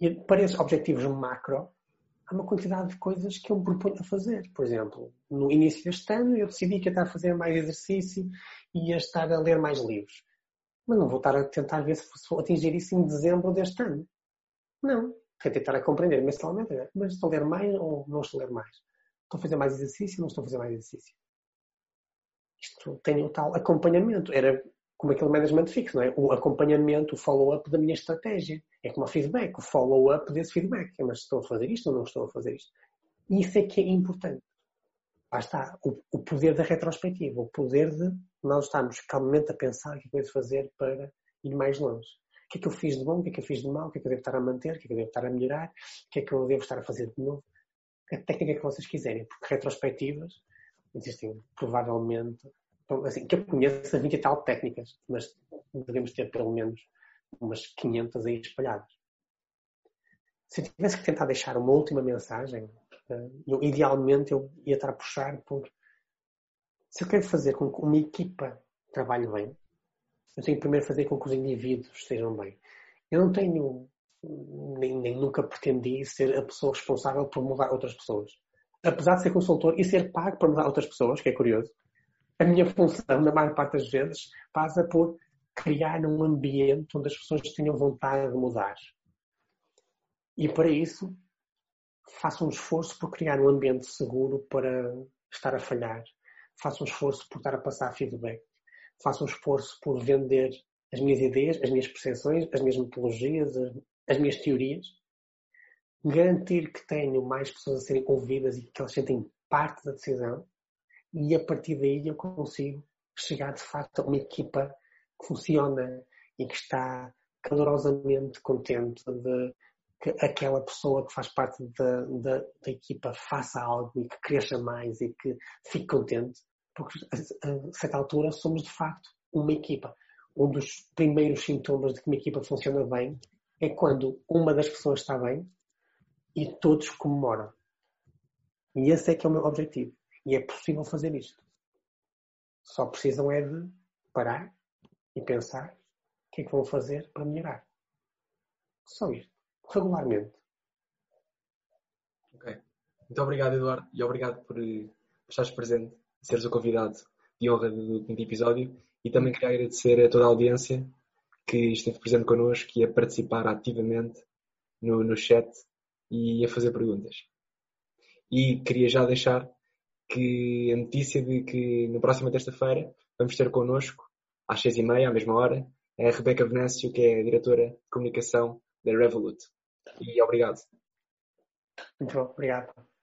E para esses objetivos macro, há uma quantidade de coisas que eu me proponho a fazer. Por exemplo, no início deste ano, eu decidi que ia estar a fazer mais exercício e ia estar a ler mais livros. Mas não vou estar a tentar ver se vou atingir isso em dezembro deste ano. Não. Quero tentar a compreender mensalmente, né? mas estou a ler mais ou não estou a ler mais? Estou a fazer mais exercício ou não estou a fazer mais exercício? Isto tem o tal acompanhamento. Era como aquele management fixo, não é? O acompanhamento, o follow-up da minha estratégia. É como o feedback, o follow-up desse feedback. É, mas estou a fazer isto ou não estou a fazer isto? Isso é que é importante. Lá está, o, o poder da retrospectiva, o poder de nós estarmos calmamente a pensar o que é que eu fazer para ir mais longe. O que é que eu fiz de bom, o que é que eu fiz de mal, o que é que eu devo estar a manter, o que é que eu devo estar a melhorar, o que é que eu devo estar a fazer de novo. A técnica que vocês quiserem, porque retrospectivas existem provavelmente assim, que eu conheço 20 e tal técnicas, mas devemos ter pelo menos umas 500 aí espalhadas. Se eu tivesse que tentar deixar uma última mensagem, eh, eu, idealmente eu ia estar a puxar por se eu quero fazer com que uma equipa trabalhe bem, eu tenho que primeiro fazer com que os indivíduos estejam bem. Eu não tenho, nem, nem nunca pretendi ser a pessoa responsável por mudar outras pessoas. Apesar de ser consultor e ser pago para mudar outras pessoas, que é curioso, a minha função, na maior parte das vezes, passa por criar um ambiente onde as pessoas tenham vontade de mudar. E para isso, faço um esforço por criar um ambiente seguro para estar a falhar. Faço um esforço por estar a passar feedback. Faço um esforço por vender as minhas ideias, as minhas percepções, as minhas metodologias, as, as minhas teorias. Garantir que tenho mais pessoas a serem ouvidas e que elas sentem parte da decisão e a partir daí eu consigo chegar de facto a uma equipa que funciona e que está calorosamente contente de que aquela pessoa que faz parte da, da, da equipa faça algo e que cresça mais e que fique contente, porque a certa altura somos de facto uma equipa. Um dos primeiros sintomas de que uma equipa funciona bem é quando uma das pessoas está bem e todos comemoram. E esse é que é o meu objetivo. E é possível fazer isto. Só precisam é de parar e pensar o que é que vão fazer para melhorar. Só isto. Regularmente. Ok. Muito obrigado, Eduardo, e obrigado por, por estares presente, seres o convidado de honra do quinto episódio. E também queria agradecer a toda a audiência que esteve presente connosco e a participar ativamente no, no chat e a fazer perguntas. E queria já deixar que a notícia de que na próxima terça-feira vamos ter connosco, às seis e meia, à mesma hora, a Rebeca Venâncio, que é diretora de comunicação da Revolut. E obrigado. Muito bom, obrigado.